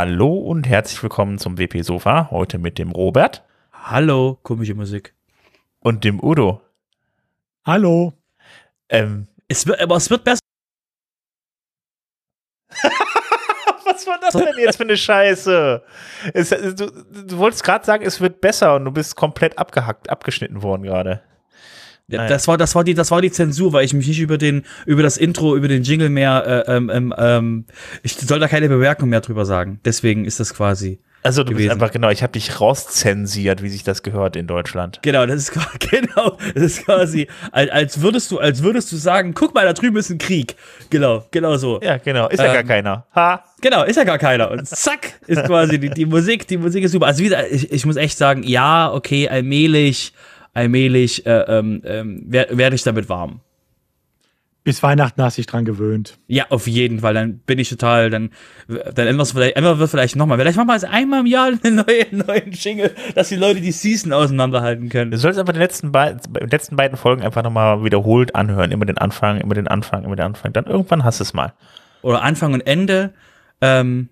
Hallo und herzlich willkommen zum WP Sofa. Heute mit dem Robert. Hallo, komische Musik. Und dem Udo. Hallo. Ähm, es wird, aber es wird besser. Was war das denn jetzt für eine Scheiße? Es, du, du wolltest gerade sagen, es wird besser und du bist komplett abgehackt, abgeschnitten worden gerade. Ja, das war, das war die, das war die Zensur, weil ich mich nicht über den, über das Intro, über den Jingle mehr, äh, ähm, ähm, ähm ich soll da keine Bemerkung mehr drüber sagen. Deswegen ist das quasi. Also du gewesen. bist einfach genau, ich habe dich rauszensiert, wie sich das gehört in Deutschland. Genau, das ist genau, das ist quasi, als, als würdest du, als würdest du sagen, guck mal, da drüben ist ein Krieg. Genau, genau so. Ja, genau, ist ja ähm, gar keiner. Ha. Genau, ist ja gar keiner. Und zack, ist quasi die, die Musik, die Musik ist super. Also wieder, ich, ich muss echt sagen, ja, okay, allmählich allmählich äh, ähm, ähm werde werd ich damit warm. Bis Weihnachten hast du dich dran gewöhnt. Ja, auf jeden Fall. Dann bin ich total, dann, dann ändern wir es ändern wir vielleicht nochmal. Vielleicht machen wir es einmal im Jahr einen neuen, neuen Jingle, dass die Leute die Season auseinanderhalten können. Du sollst einfach die letzten, be letzten beiden Folgen einfach nochmal wiederholt anhören. Immer den Anfang, immer den Anfang, immer den Anfang. Dann irgendwann hast du es mal. Oder Anfang und Ende. Ähm,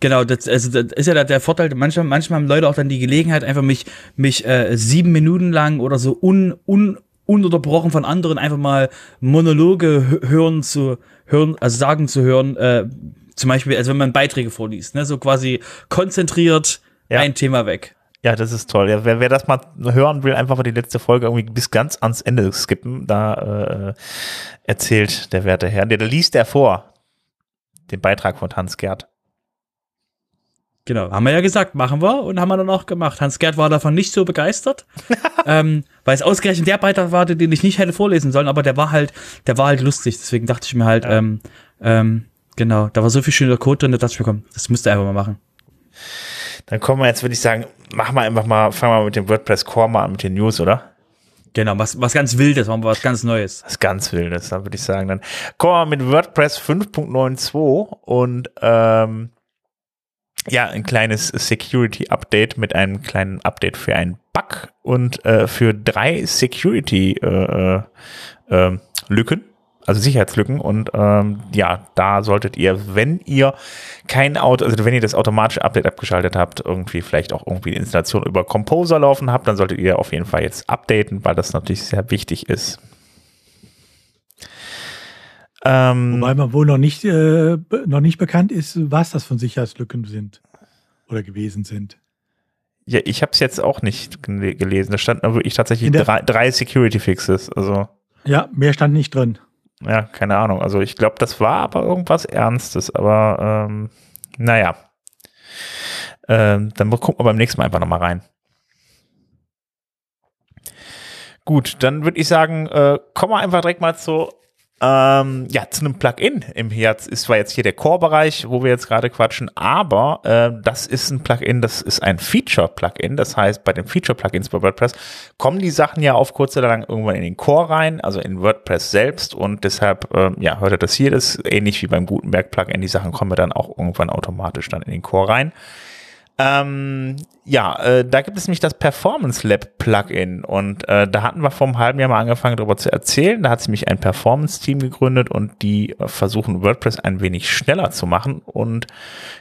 Genau, das, also das ist ja der Vorteil. Manchmal, manchmal haben Leute auch dann die Gelegenheit, einfach mich, mich äh, sieben Minuten lang oder so un, un, ununterbrochen von anderen einfach mal Monologe hören zu hören, also sagen zu hören. Äh, zum Beispiel, also wenn man Beiträge vorliest, ne, so quasi konzentriert ja. ein Thema weg. Ja, das ist toll. Ja, wer, wer das mal hören will, einfach mal die letzte Folge irgendwie bis ganz ans Ende skippen. Da äh, erzählt der werte Herr, der, der liest er vor, den Beitrag von Hans Gerd. Genau, haben wir ja gesagt, machen wir und haben wir dann auch gemacht. Hans-Gerd war davon nicht so begeistert, ähm, weil es ausgerechnet der Beitrag war, den ich nicht hätte vorlesen sollen, aber der war halt, der war halt lustig. Deswegen dachte ich mir halt, ja. ähm, ähm, genau, da war so viel schöner Code drin, da dachte ich mir, komm, das müsst ihr einfach mal machen. Dann kommen wir jetzt, würde ich sagen, machen wir einfach mal, fangen wir mit dem WordPress Core mal an mit den News, oder? Genau, was, was ganz Wildes, machen wir was ganz Neues. Was ganz Wildes, dann würde ich sagen. Dann kommen wir mit WordPress 5.92 und ähm, ja, ein kleines Security-Update mit einem kleinen Update für einen Bug und äh, für drei Security-Lücken, äh, äh, äh also Sicherheitslücken. Und ähm, ja, da solltet ihr, wenn ihr kein Auto, also wenn ihr das automatische Update abgeschaltet habt, irgendwie vielleicht auch irgendwie die Installation über Composer laufen habt, dann solltet ihr auf jeden Fall jetzt updaten, weil das natürlich sehr wichtig ist. Ähm, Wobei man wohl noch nicht, äh, noch nicht bekannt ist, was das von Sicherheitslücken sind oder gewesen sind. Ja, ich habe es jetzt auch nicht gelesen. Da standen wirklich tatsächlich drei, drei Security Fixes. Also ja, mehr stand nicht drin. Ja, keine Ahnung. Also ich glaube, das war aber irgendwas Ernstes. Aber ähm, naja, ähm, dann gucken wir beim nächsten Mal einfach nochmal rein. Gut, dann würde ich sagen, äh, kommen wir einfach direkt mal zu ähm, ja, zu einem Plugin im Herz ist zwar jetzt hier der Core-Bereich, wo wir jetzt gerade quatschen, aber äh, das ist ein Plugin, das ist ein Feature-Plugin. Das heißt, bei den Feature-Plugins bei WordPress kommen die Sachen ja auf kurz oder lang irgendwann in den Core rein, also in WordPress selbst und deshalb, äh, ja, hört ihr das hier, das ist ähnlich wie beim Gutenberg-Plugin, die Sachen kommen dann auch irgendwann automatisch dann in den Core rein. Ähm, ja, äh, da gibt es nämlich das Performance Lab Plugin und äh, da hatten wir vor einem halben Jahr mal angefangen darüber zu erzählen. Da hat sich nämlich ein Performance Team gegründet und die äh, versuchen WordPress ein wenig schneller zu machen und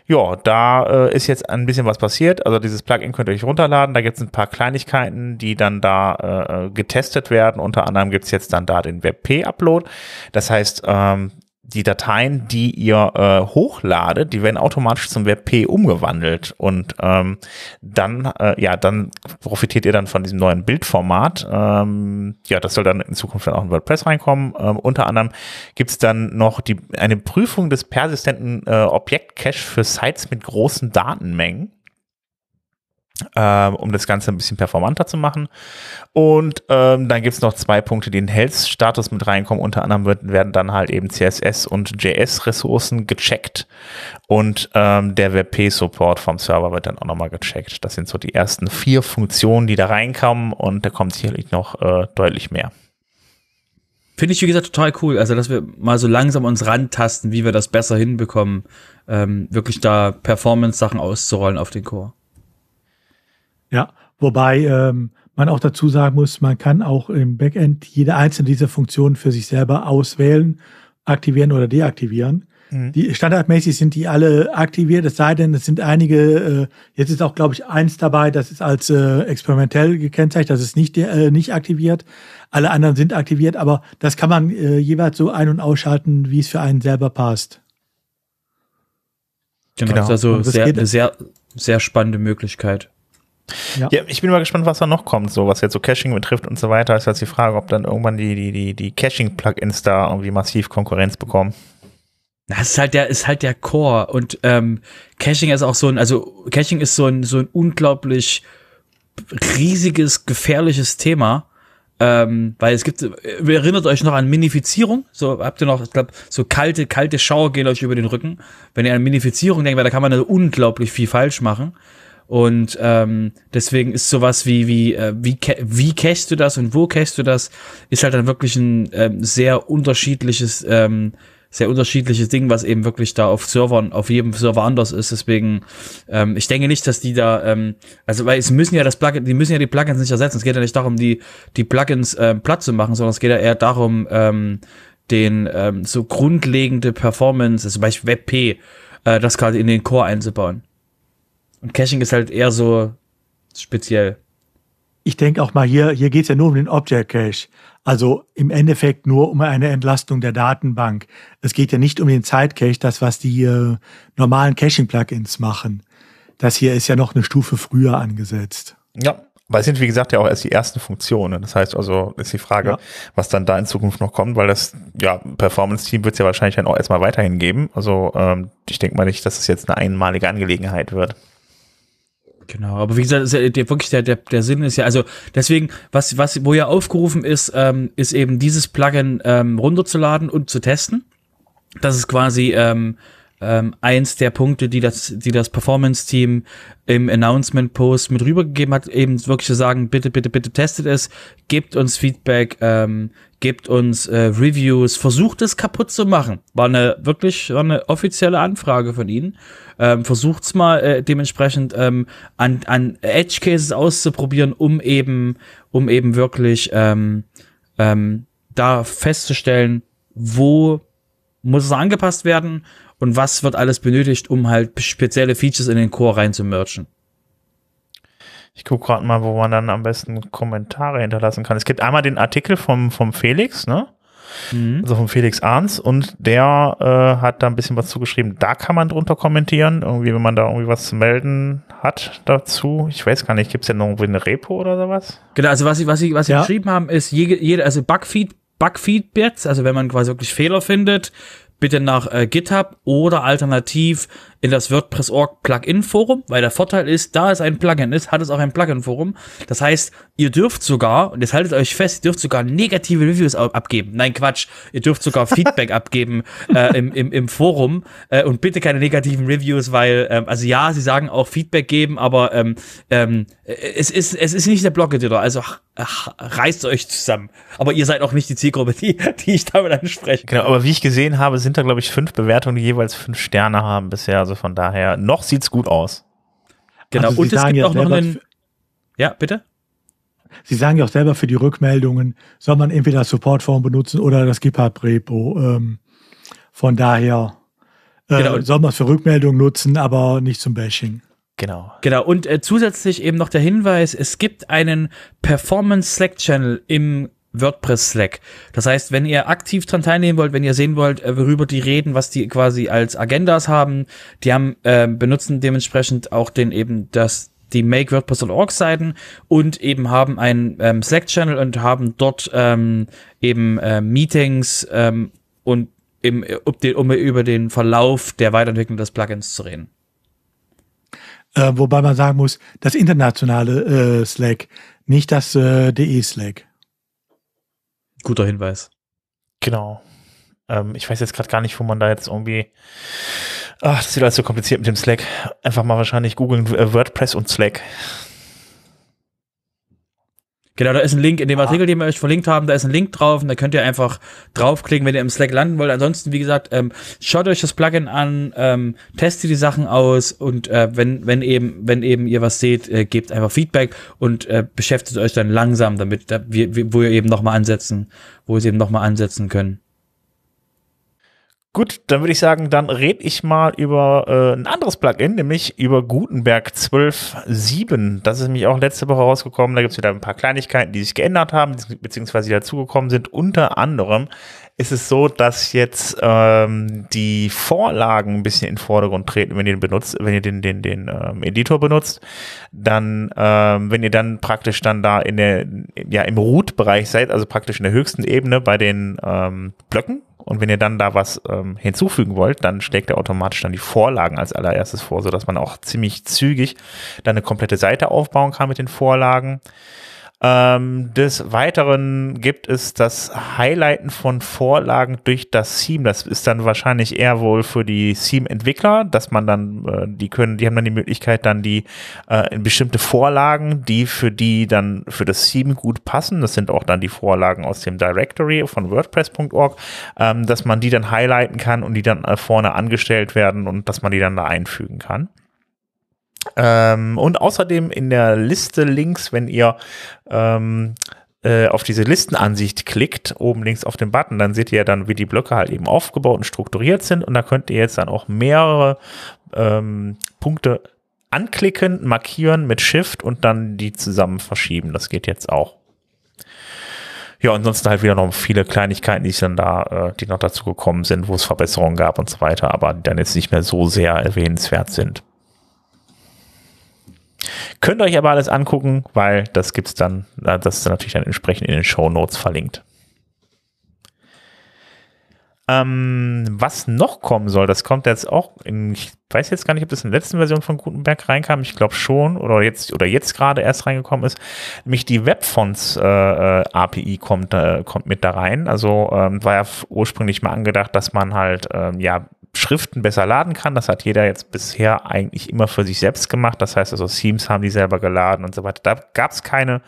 ja, da äh, ist jetzt ein bisschen was passiert. Also dieses Plugin könnt ihr euch runterladen. Da gibt es ein paar Kleinigkeiten, die dann da äh, getestet werden. Unter anderem gibt es jetzt dann da den WebP Upload. Das heißt, ähm, die Dateien, die ihr äh, hochladet, die werden automatisch zum WebP umgewandelt und ähm, dann, äh, ja, dann profitiert ihr dann von diesem neuen Bildformat. Ähm, ja, das soll dann in Zukunft dann auch in WordPress reinkommen. Ähm, unter anderem gibt's dann noch die, eine Prüfung des persistenten äh, Objektcache für Sites mit großen Datenmengen ähm, um das Ganze ein bisschen performanter zu machen. Und ähm, dann gibt's noch zwei Punkte, die in Health-Status mit reinkommen. Unter anderem wird, werden dann halt eben CSS und JS-Ressourcen gecheckt und ähm, der WebP-Support vom Server wird dann auch nochmal gecheckt. Das sind so die ersten vier Funktionen, die da reinkommen und da kommt sicherlich noch äh, deutlich mehr. Finde ich, wie gesagt, total cool. Also, dass wir mal so langsam uns rantasten, wie wir das besser hinbekommen, ähm, wirklich da Performance-Sachen auszurollen auf den Core. Ja, wobei ähm, man auch dazu sagen muss, man kann auch im Backend jede einzelne dieser Funktionen für sich selber auswählen, aktivieren oder deaktivieren. Mhm. Die standardmäßig sind die alle aktiviert, es sei denn, es sind einige, äh, jetzt ist auch, glaube ich, eins dabei, das ist als äh, experimentell gekennzeichnet, das ist nicht, äh, nicht aktiviert. Alle anderen sind aktiviert, aber das kann man äh, jeweils so ein- und ausschalten, wie es für einen selber passt. Genau, genau. das ist also sehr, eine sehr, sehr spannende Möglichkeit. Ja. ja. ich bin mal gespannt, was da noch kommt, so was jetzt so Caching betrifft und so weiter. Ist jetzt die Frage, ob dann irgendwann die, die, die, die Caching-Plugins da irgendwie massiv Konkurrenz bekommen. Das ist halt der, ist halt der Core und ähm, Caching ist auch so ein, also Caching ist so ein, so ein unglaublich riesiges, gefährliches Thema. Ähm, weil es gibt, ihr erinnert euch noch an Minifizierung, so habt ihr noch, ich glaube, so kalte, kalte Schauer gehen euch über den Rücken. Wenn ihr an Minifizierung denkt, weil da kann man also unglaublich viel falsch machen. Und ähm, deswegen ist sowas wie, wie, äh, wie, wie cachst du das und wo cachst du das, ist halt dann wirklich ein ähm, sehr unterschiedliches ähm, sehr unterschiedliches Ding, was eben wirklich da auf Servern, auf jedem Server anders ist. Deswegen, ähm, ich denke nicht, dass die da, ähm, also weil es müssen ja das Plugin, die müssen ja die Plugins nicht ersetzen. Es geht ja nicht darum, die die Plugins äh, platt zu machen, sondern es geht ja eher darum, ähm, den ähm, so grundlegende Performance, also zum Beispiel WebP, äh, das gerade in den Core einzubauen. Und Caching ist halt eher so speziell. Ich denke auch mal hier, hier geht's ja nur um den Object Cache. Also im Endeffekt nur um eine Entlastung der Datenbank. Es geht ja nicht um den Zeitcache, das was die äh, normalen Caching-Plugins machen. Das hier ist ja noch eine Stufe früher angesetzt. Ja, weil es sind, wie gesagt, ja auch erst die ersten Funktionen. Das heißt also, ist die Frage, ja. was dann da in Zukunft noch kommt, weil das, ja, Performance-Team wird es ja wahrscheinlich dann auch erstmal weiterhin geben. Also ähm, ich denke mal nicht, dass es jetzt eine einmalige Angelegenheit wird. Genau, aber wie gesagt, ja der, wirklich der, der, der Sinn ist ja, also deswegen, was, was, wo ja aufgerufen ist, ähm, ist eben dieses Plugin ähm, runterzuladen und zu testen. Das ist quasi ähm, ähm, eins der Punkte, die das, die das Performance-Team im Announcement-Post mit rübergegeben hat, eben wirklich zu sagen, bitte, bitte, bitte testet es, gebt uns Feedback, ähm, gebt uns äh, Reviews, versucht es kaputt zu machen. War eine wirklich war eine offizielle Anfrage von ihnen. Ähm, versucht's mal äh, dementsprechend ähm, an, an Edge Cases auszuprobieren, um eben um eben wirklich ähm, ähm, da festzustellen, wo muss es angepasst werden und was wird alles benötigt, um halt spezielle Features in den Core reinzumerchen. Ich gucke gerade mal, wo man dann am besten Kommentare hinterlassen kann. Es gibt einmal den Artikel vom, vom Felix, ne? Mhm. Also von Felix Arns und der äh, hat da ein bisschen was zugeschrieben. Da kann man drunter kommentieren, irgendwie, wenn man da irgendwie was zu melden hat dazu. Ich weiß gar nicht, gibt es denn irgendwie eine Repo oder sowas? Genau, also was sie, was sie, was sie ja. geschrieben haben, ist jede, jede also Bugfeed, Bugfeedbacks, also wenn man quasi wirklich Fehler findet, bitte nach äh, GitHub oder alternativ in das WordPress.org Plugin-Forum, weil der Vorteil ist, da es ein Plugin ist, hat es auch ein Plugin-Forum. Das heißt, ihr dürft sogar, und jetzt haltet euch fest, ihr dürft sogar negative Reviews abgeben. Nein, Quatsch, ihr dürft sogar Feedback abgeben äh, im, im, im Forum äh, und bitte keine negativen Reviews, weil, ähm, also ja, sie sagen auch Feedback geben, aber ähm, ähm, es, ist, es ist nicht der Blog-Editor, also ach, reißt euch zusammen. Aber ihr seid auch nicht die Zielgruppe, die, die ich damit anspreche. Genau, aber wie ich gesehen habe, sind da, glaube ich, fünf Bewertungen, die jeweils fünf Sterne haben bisher. Also von daher, noch sieht's gut aus. Genau, also und es gibt auch noch einen. Ja, bitte? Sie sagen ja auch selber für die Rückmeldungen, soll man entweder das Supportform benutzen oder das GitHub-Repo. Ähm, von daher äh, genau. soll man es für Rückmeldungen nutzen, aber nicht zum Bashing. Genau. Genau. Und äh, zusätzlich eben noch der Hinweis, es gibt einen Performance Slack Channel im WordPress Slack. Das heißt, wenn ihr aktiv dran teilnehmen wollt, wenn ihr sehen wollt, äh, worüber die reden, was die quasi als Agendas haben, die haben äh, benutzen dementsprechend auch den eben das die Make WordPress.org Seiten und eben haben einen ähm, Slack Channel und haben dort ähm, eben äh, Meetings ähm, und im, um über den Verlauf der Weiterentwicklung des Plugins zu reden. Äh, wobei man sagen muss, das internationale äh, Slack, nicht das äh, DE Slack. Guter Hinweis. Genau. Ähm, ich weiß jetzt gerade gar nicht, wo man da jetzt irgendwie. Ach, das ist alles so kompliziert mit dem Slack. Einfach mal wahrscheinlich googeln äh, WordPress und Slack. Genau, da ist ein Link in dem Artikel, den wir euch verlinkt haben, da ist ein Link drauf und da könnt ihr einfach draufklicken, wenn ihr im Slack landen wollt. Ansonsten, wie gesagt, ähm, schaut euch das Plugin an, ähm, testet die Sachen aus und äh, wenn, wenn eben, wenn eben ihr was seht, äh, gebt einfach Feedback und äh, beschäftigt euch dann langsam damit, da, wie, wo ihr eben nochmal ansetzen, wo ihr es eben nochmal ansetzen können. Gut, dann würde ich sagen, dann rede ich mal über äh, ein anderes Plugin, nämlich über Gutenberg 12.7. Das ist nämlich auch letzte Woche rausgekommen. Da gibt es wieder ein paar Kleinigkeiten, die sich geändert haben, beziehungsweise die dazugekommen sind. Unter anderem ist es so, dass jetzt ähm, die Vorlagen ein bisschen in den Vordergrund treten, wenn ihr den benutzt, wenn ihr den, den, den ähm, Editor benutzt, dann, ähm, wenn ihr dann praktisch dann da in der, ja, im Root-Bereich seid, also praktisch in der höchsten Ebene bei den ähm, Blöcken, und wenn ihr dann da was ähm, hinzufügen wollt, dann schlägt er automatisch dann die Vorlagen als allererstes vor, so dass man auch ziemlich zügig dann eine komplette Seite aufbauen kann mit den Vorlagen. Ähm, des Weiteren gibt es das Highlighten von Vorlagen durch das Theme. Das ist dann wahrscheinlich eher wohl für die Theme-Entwickler, dass man dann, äh, die können, die haben dann die Möglichkeit, dann die äh, in bestimmte Vorlagen, die für die dann für das Theme gut passen, das sind auch dann die Vorlagen aus dem Directory von WordPress.org, ähm, dass man die dann highlighten kann und die dann äh, vorne angestellt werden und dass man die dann da einfügen kann. Ähm, und außerdem in der Liste links, wenn ihr ähm, äh, auf diese Listenansicht klickt, oben links auf den Button, dann seht ihr dann, wie die Blöcke halt eben aufgebaut und strukturiert sind. Und da könnt ihr jetzt dann auch mehrere ähm, Punkte anklicken, markieren mit Shift und dann die zusammen verschieben. Das geht jetzt auch. Ja, ansonsten halt wieder noch viele Kleinigkeiten, die dann da, äh, die noch dazu gekommen sind, wo es Verbesserungen gab und so weiter, aber die dann jetzt nicht mehr so sehr erwähnenswert sind. Könnt ihr euch aber alles angucken, weil das gibt's dann, das ist dann natürlich dann entsprechend in den Show Notes verlinkt. Ähm, was noch kommen soll, das kommt jetzt auch in, ich weiß jetzt gar nicht, ob das in der letzten Version von Gutenberg reinkam, ich glaube schon, oder jetzt, oder jetzt gerade erst reingekommen ist, nämlich die Webfonts äh, äh API kommt, äh, kommt mit da rein. Also ähm, war ja ursprünglich mal angedacht, dass man halt ähm, ja Schriften besser laden kann. Das hat jeder jetzt bisher eigentlich immer für sich selbst gemacht. Das heißt also, Themes haben die selber geladen und so weiter. Da gab es keine,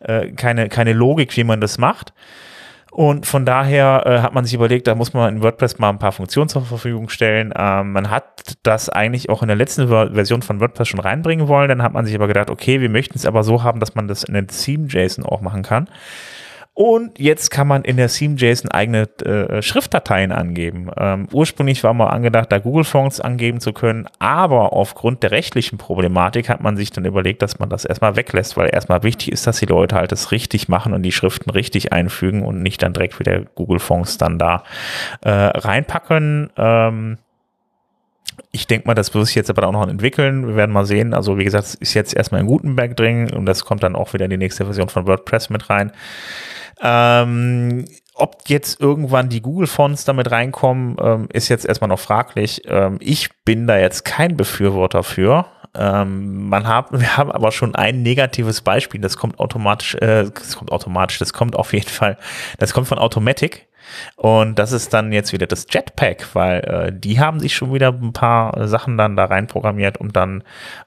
äh, keine, keine Logik, wie man das macht. Und von daher äh, hat man sich überlegt, da muss man in WordPress mal ein paar Funktionen zur Verfügung stellen. Ähm, man hat das eigentlich auch in der letzten Version von WordPress schon reinbringen wollen. Dann hat man sich aber gedacht, okay, wir möchten es aber so haben, dass man das in den Theme-JSON auch machen kann. Und jetzt kann man in der Theme.json eigene äh, Schriftdateien angeben. Ähm, ursprünglich war mal angedacht, da Google Fonts angeben zu können, aber aufgrund der rechtlichen Problematik hat man sich dann überlegt, dass man das erstmal weglässt, weil erstmal wichtig ist, dass die Leute halt das richtig machen und die Schriften richtig einfügen und nicht dann direkt wieder Google Fonts dann da äh, reinpacken. Ähm, ich denke mal, das wird sich jetzt aber auch noch entwickeln. Wir werden mal sehen. Also wie gesagt, es ist jetzt erstmal in Gutenberg drin und das kommt dann auch wieder in die nächste Version von WordPress mit rein. Ähm, ob jetzt irgendwann die Google-Fonts damit reinkommen, ähm, ist jetzt erstmal noch fraglich. Ähm, ich bin da jetzt kein Befürworter für. Ähm, man hat, wir haben aber schon ein negatives Beispiel. Das kommt automatisch, äh, das kommt automatisch, das kommt auf jeden Fall, das kommt von Automatic. Und das ist dann jetzt wieder das Jetpack, weil äh, die haben sich schon wieder ein paar Sachen dann da rein programmiert, um dann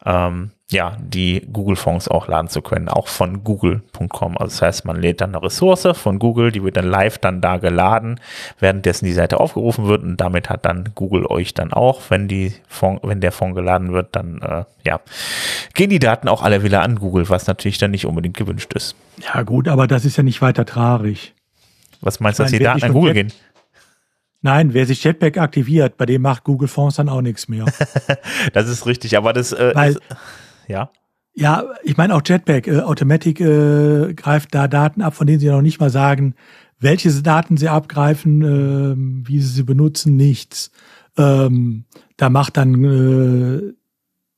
ähm, ja die Google-Fonds auch laden zu können, auch von google.com. Also das heißt, man lädt dann eine Ressource von Google, die wird dann live dann da geladen, währenddessen die Seite aufgerufen wird und damit hat dann Google euch dann auch, wenn die Fond, wenn der Fonds geladen wird, dann äh, ja gehen die Daten auch alle wieder an Google, was natürlich dann nicht unbedingt gewünscht ist. Ja gut, aber das ist ja nicht weiter traurig. Was meinst du, dass die Daten an Google gehen? Nein, wer sich Jetpack aktiviert, bei dem macht Google Fonds dann auch nichts mehr. das ist richtig, aber das, äh, Weil, das ja. Ja, ich meine auch Jetpack, äh, Automatic äh, greift da Daten ab, von denen sie noch nicht mal sagen, welche Daten sie abgreifen, äh, wie sie sie benutzen, nichts. Ähm, da macht dann äh,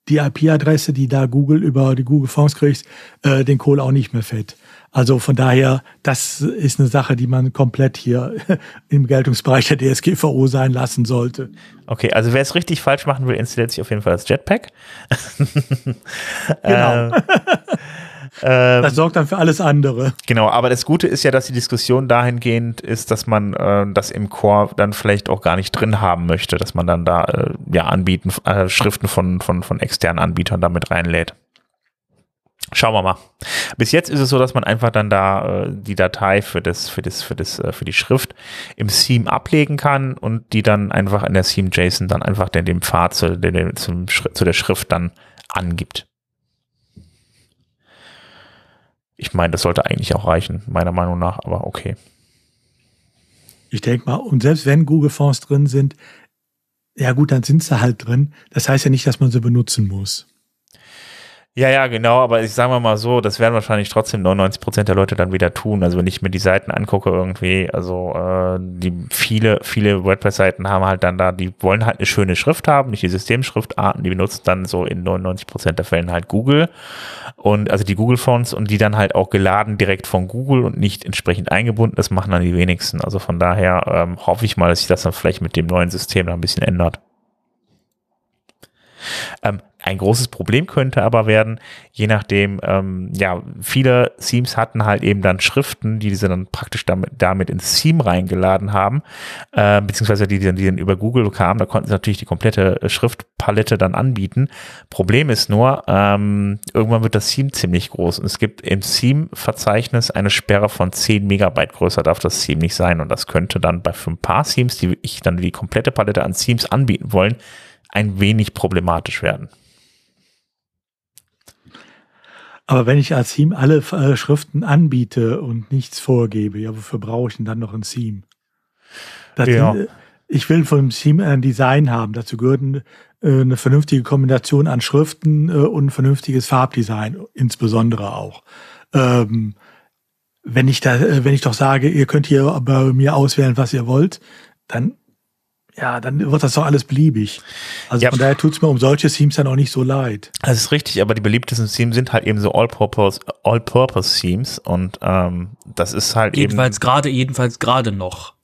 die IP-Adresse, die da Google über die Google Fonds kriegt, äh, den Kohl auch nicht mehr fett. Also von daher, das ist eine Sache, die man komplett hier im Geltungsbereich der DSGVO sein lassen sollte. Okay, also wer es richtig falsch machen will, installiert sich auf jeden Fall das Jetpack. genau. Ähm, das sorgt dann für alles andere. Genau, aber das Gute ist ja, dass die Diskussion dahingehend ist, dass man äh, das im Core dann vielleicht auch gar nicht drin haben möchte, dass man dann da äh, ja anbieten, äh, Schriften von, von, von externen Anbietern damit reinlädt. Schauen wir mal. Bis jetzt ist es so, dass man einfach dann da äh, die Datei für das, für das, für das, äh, für die Schrift im Theme ablegen kann und die dann einfach in der Theme JSON dann einfach den, den Pfad zu, den, zum, zu der Schrift dann angibt. Ich meine, das sollte eigentlich auch reichen, meiner Meinung nach, aber okay. Ich denke mal, und selbst wenn Google-Fonds drin sind, ja gut, dann sind sie halt drin. Das heißt ja nicht, dass man sie benutzen muss. Ja, ja, genau, aber ich sage mal so, das werden wahrscheinlich trotzdem 99 Prozent der Leute dann wieder tun. Also wenn ich mir die Seiten angucke irgendwie, also äh, die viele, viele WordPress-Seiten haben halt dann da, die wollen halt eine schöne Schrift haben, nicht die Systemschriftarten, die benutzen dann so in 99 Prozent der Fällen halt Google und also die Google-Fonts und die dann halt auch geladen direkt von Google und nicht entsprechend eingebunden. Das machen dann die wenigsten. Also von daher ähm, hoffe ich mal, dass sich das dann vielleicht mit dem neuen System da ein bisschen ändert. Ähm, ein großes Problem könnte aber werden, je nachdem, ähm, ja, viele Themes hatten halt eben dann Schriften, die sie dann praktisch damit, damit ins Theme reingeladen haben, äh, beziehungsweise die, die dann über Google kamen, da konnten sie natürlich die komplette Schriftpalette dann anbieten. Problem ist nur, ähm, irgendwann wird das Theme ziemlich groß und es gibt im Theme-Verzeichnis eine Sperre von 10 Megabyte größer darf das Theme nicht sein und das könnte dann bei für ein paar Themes, die ich dann die komplette Palette an Themes anbieten wollen, ein wenig problematisch werden. Aber wenn ich als Theme alle äh, Schriften anbiete und nichts vorgebe, ja, wofür brauche ich denn dann noch ein Theme? Das, ja. Äh, ich will vom Theme ein Design haben. Dazu gehört äh, eine vernünftige Kombination an Schriften äh, und ein vernünftiges Farbdesign, insbesondere auch. Ähm, wenn ich da, äh, wenn ich doch sage, ihr könnt hier bei mir auswählen, was ihr wollt, dann ja, dann wird das doch alles beliebig. Also ja. von daher tut's mir um solche Themes dann auch nicht so leid. Das ist richtig, aber die beliebtesten Themes sind halt eben so All-Purpose All -Purpose Themes und ähm, das ist halt jedenfalls gerade jedenfalls gerade noch.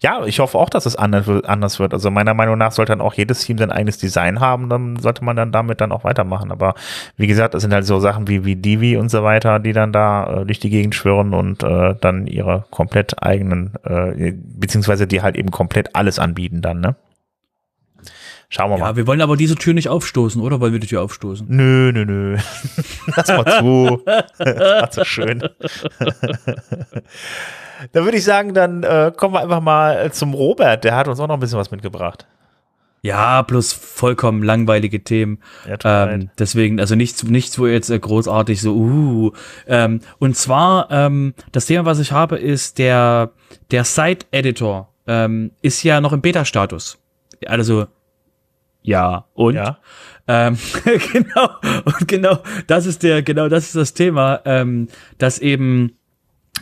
Ja, ich hoffe auch, dass es anders wird. Also meiner Meinung nach sollte dann auch jedes Team sein eigenes Design haben, dann sollte man dann damit dann auch weitermachen. Aber wie gesagt, das sind halt so Sachen wie, wie Divi und so weiter, die dann da äh, durch die Gegend schwirren und äh, dann ihre komplett eigenen, äh, beziehungsweise die halt eben komplett alles anbieten dann, ne? Schauen wir ja, mal. Ja, wir wollen aber diese Tür nicht aufstoßen, oder? Wollen wir die Tür aufstoßen? Nö, nö, nö. Lass mal zu. das war so schön. Dann würde ich sagen, dann äh, kommen wir einfach mal zum Robert. Der hat uns auch noch ein bisschen was mitgebracht. Ja, plus vollkommen langweilige Themen. Ja, ähm, deswegen, also nichts, nichts, wo jetzt äh, großartig so, uh. Ähm, und zwar, ähm, das Thema, was ich habe, ist der, der Site-Editor ähm, ist ja noch im Beta-Status. Also, ja, und? Ja. Ähm, genau, und genau, das ist der, genau, das ist das Thema, ähm, dass eben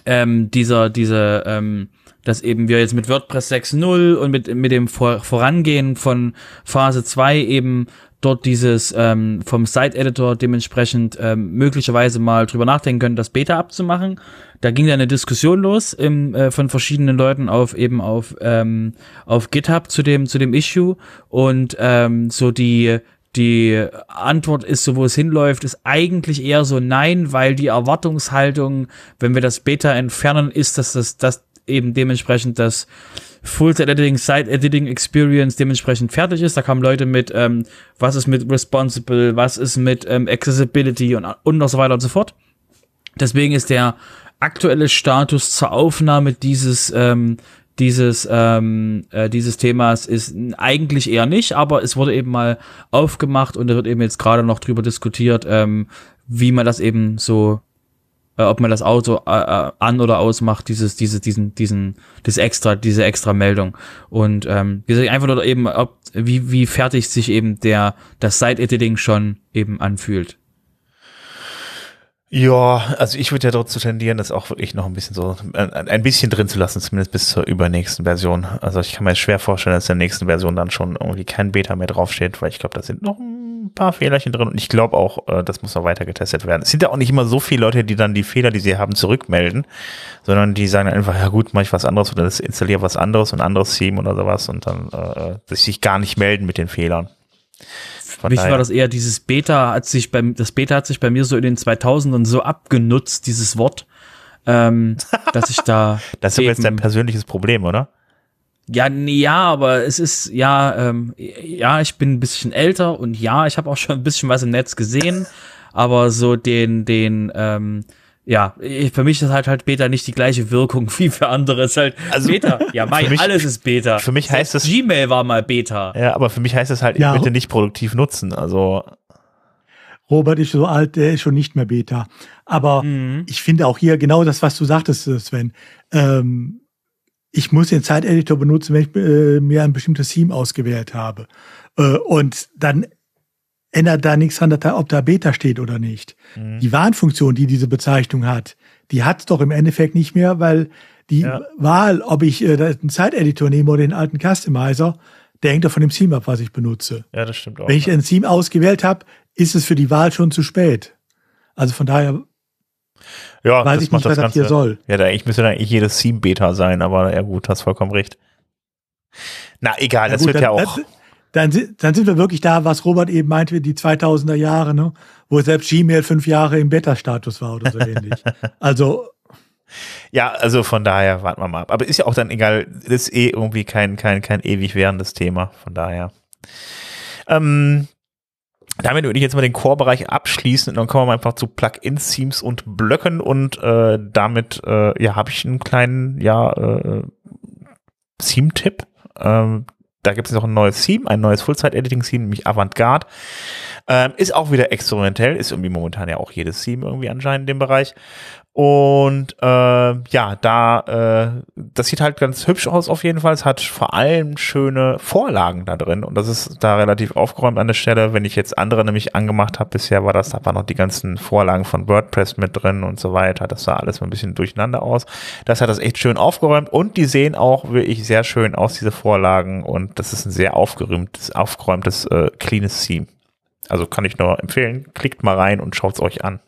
ähm, dieser, diese, ähm, dass eben wir jetzt mit WordPress 6.0 und mit, mit dem Vor Vorangehen von Phase 2 eben dort dieses ähm, vom Site-Editor dementsprechend ähm, möglicherweise mal drüber nachdenken können, das Beta abzumachen. Da ging dann eine Diskussion los im, äh, von verschiedenen Leuten auf eben auf ähm, auf GitHub zu dem zu dem Issue und ähm, so die die Antwort ist, so wo es hinläuft, ist eigentlich eher so nein, weil die Erwartungshaltung, wenn wir das Beta entfernen, ist, dass das, das eben dementsprechend das Full-Editing, Side-Editing Experience dementsprechend fertig ist. Da kamen Leute mit, ähm, was ist mit Responsible, was ist mit ähm, Accessibility und, und so weiter und so fort. Deswegen ist der aktuelle Status zur Aufnahme dieses ähm, dieses, ähm, äh, dieses Themas ist eigentlich eher nicht, aber es wurde eben mal aufgemacht und da wird eben jetzt gerade noch drüber diskutiert, ähm, wie man das eben so, äh, ob man das Auto äh, äh an oder ausmacht, dieses, diese, diesen, diesen, das extra, diese extra Meldung. Und ähm, wie gesagt, einfach nur eben, ob, wie, wie fertig sich eben der, das Side-Editing schon eben anfühlt. Ja, also ich würde ja dazu tendieren, das auch wirklich noch ein bisschen so, ein bisschen drin zu lassen, zumindest bis zur übernächsten Version. Also ich kann mir schwer vorstellen, dass in der nächsten Version dann schon irgendwie kein Beta mehr draufsteht, weil ich glaube, da sind noch ein paar Fehlerchen drin und ich glaube auch, äh, das muss noch weiter getestet werden. Es sind ja auch nicht immer so viele Leute, die dann die Fehler, die sie haben, zurückmelden, sondern die sagen einfach, ja gut, mach ich was anderes oder installiere was anderes und anderes Theme oder sowas und dann äh, sich gar nicht melden mit den Fehlern. Von Mich daher. war das eher dieses Beta hat sich beim, das Beta hat sich bei mir so in den 2000ern so abgenutzt, dieses Wort, ähm, dass ich da. das ist aber jetzt dein persönliches Problem, oder? Ja, ja, aber es ist ja, ähm, ja, ich bin ein bisschen älter und ja, ich habe auch schon ein bisschen was im Netz gesehen, aber so den, den, ähm, ja, für mich ist halt halt Beta nicht die gleiche Wirkung wie für andere. Es ist halt also, Beta. Ja, mein, mich, alles ist Beta. Für mich heißt es. Gmail war mal Beta. Ja, aber für mich heißt es halt, ja, bitte nicht produktiv nutzen. Also. Robert ist so alt, der ist schon nicht mehr Beta. Aber mhm. ich finde auch hier genau das, was du sagtest, Sven. Ähm, ich muss den Zeiteditor benutzen, wenn ich äh, mir ein bestimmtes Theme ausgewählt habe. Äh, und dann ändert da nichts dran, ob da Beta steht oder nicht. Mhm. Die Warnfunktion, die diese Bezeichnung hat, die hat es doch im Endeffekt nicht mehr, weil die ja. Wahl, ob ich äh, einen Zeiteditor nehme oder den alten Customizer, der hängt doch von dem Theme ab, was ich benutze. Ja, das stimmt auch. Wenn ich ein Theme ausgewählt habe, ist es für die Wahl schon zu spät. Also von daher ja, weiß ich nicht, was das hier soll. Ja, da, ich müsste da eigentlich jedes Theme Beta sein, aber ja gut, hast vollkommen recht. Na, egal, ja, das gut, wird dann, ja auch. Dann, dann sind wir wirklich da, was Robert eben meinte, die 2000er Jahre, ne? wo selbst Gmail fünf Jahre im Beta-Status war oder so ähnlich. Also ja, also von daher warten wir mal ab. Aber ist ja auch dann egal, das ist eh irgendwie kein, kein, kein ewig währendes Thema. Von daher. Ähm, damit würde ich jetzt mal den Core-Bereich abschließen und dann kommen wir einfach zu Plugins, Themes und Blöcken und äh, damit äh, ja habe ich einen kleinen ja äh, Theme-Tipp. Ähm, da gibt es noch ein neues Theme, ein neues Full-Site-Editing-Theme, nämlich Avantgarde. Ähm, ist auch wieder experimentell, ist irgendwie momentan ja auch jedes Theme irgendwie anscheinend in dem Bereich. Und äh, ja, da äh, das sieht halt ganz hübsch aus auf jeden Fall. Es hat vor allem schöne Vorlagen da drin und das ist da relativ aufgeräumt an der Stelle. Wenn ich jetzt andere nämlich angemacht habe, bisher war das, da waren noch die ganzen Vorlagen von WordPress mit drin und so weiter. Das sah alles mal ein bisschen durcheinander aus. Das hat das echt schön aufgeräumt und die sehen auch wirklich sehr schön aus, diese Vorlagen. Und das ist ein sehr aufgeräumtes, aufgeräumtes, äh, cleanes Theme. Also kann ich nur empfehlen, klickt mal rein und schaut's euch an.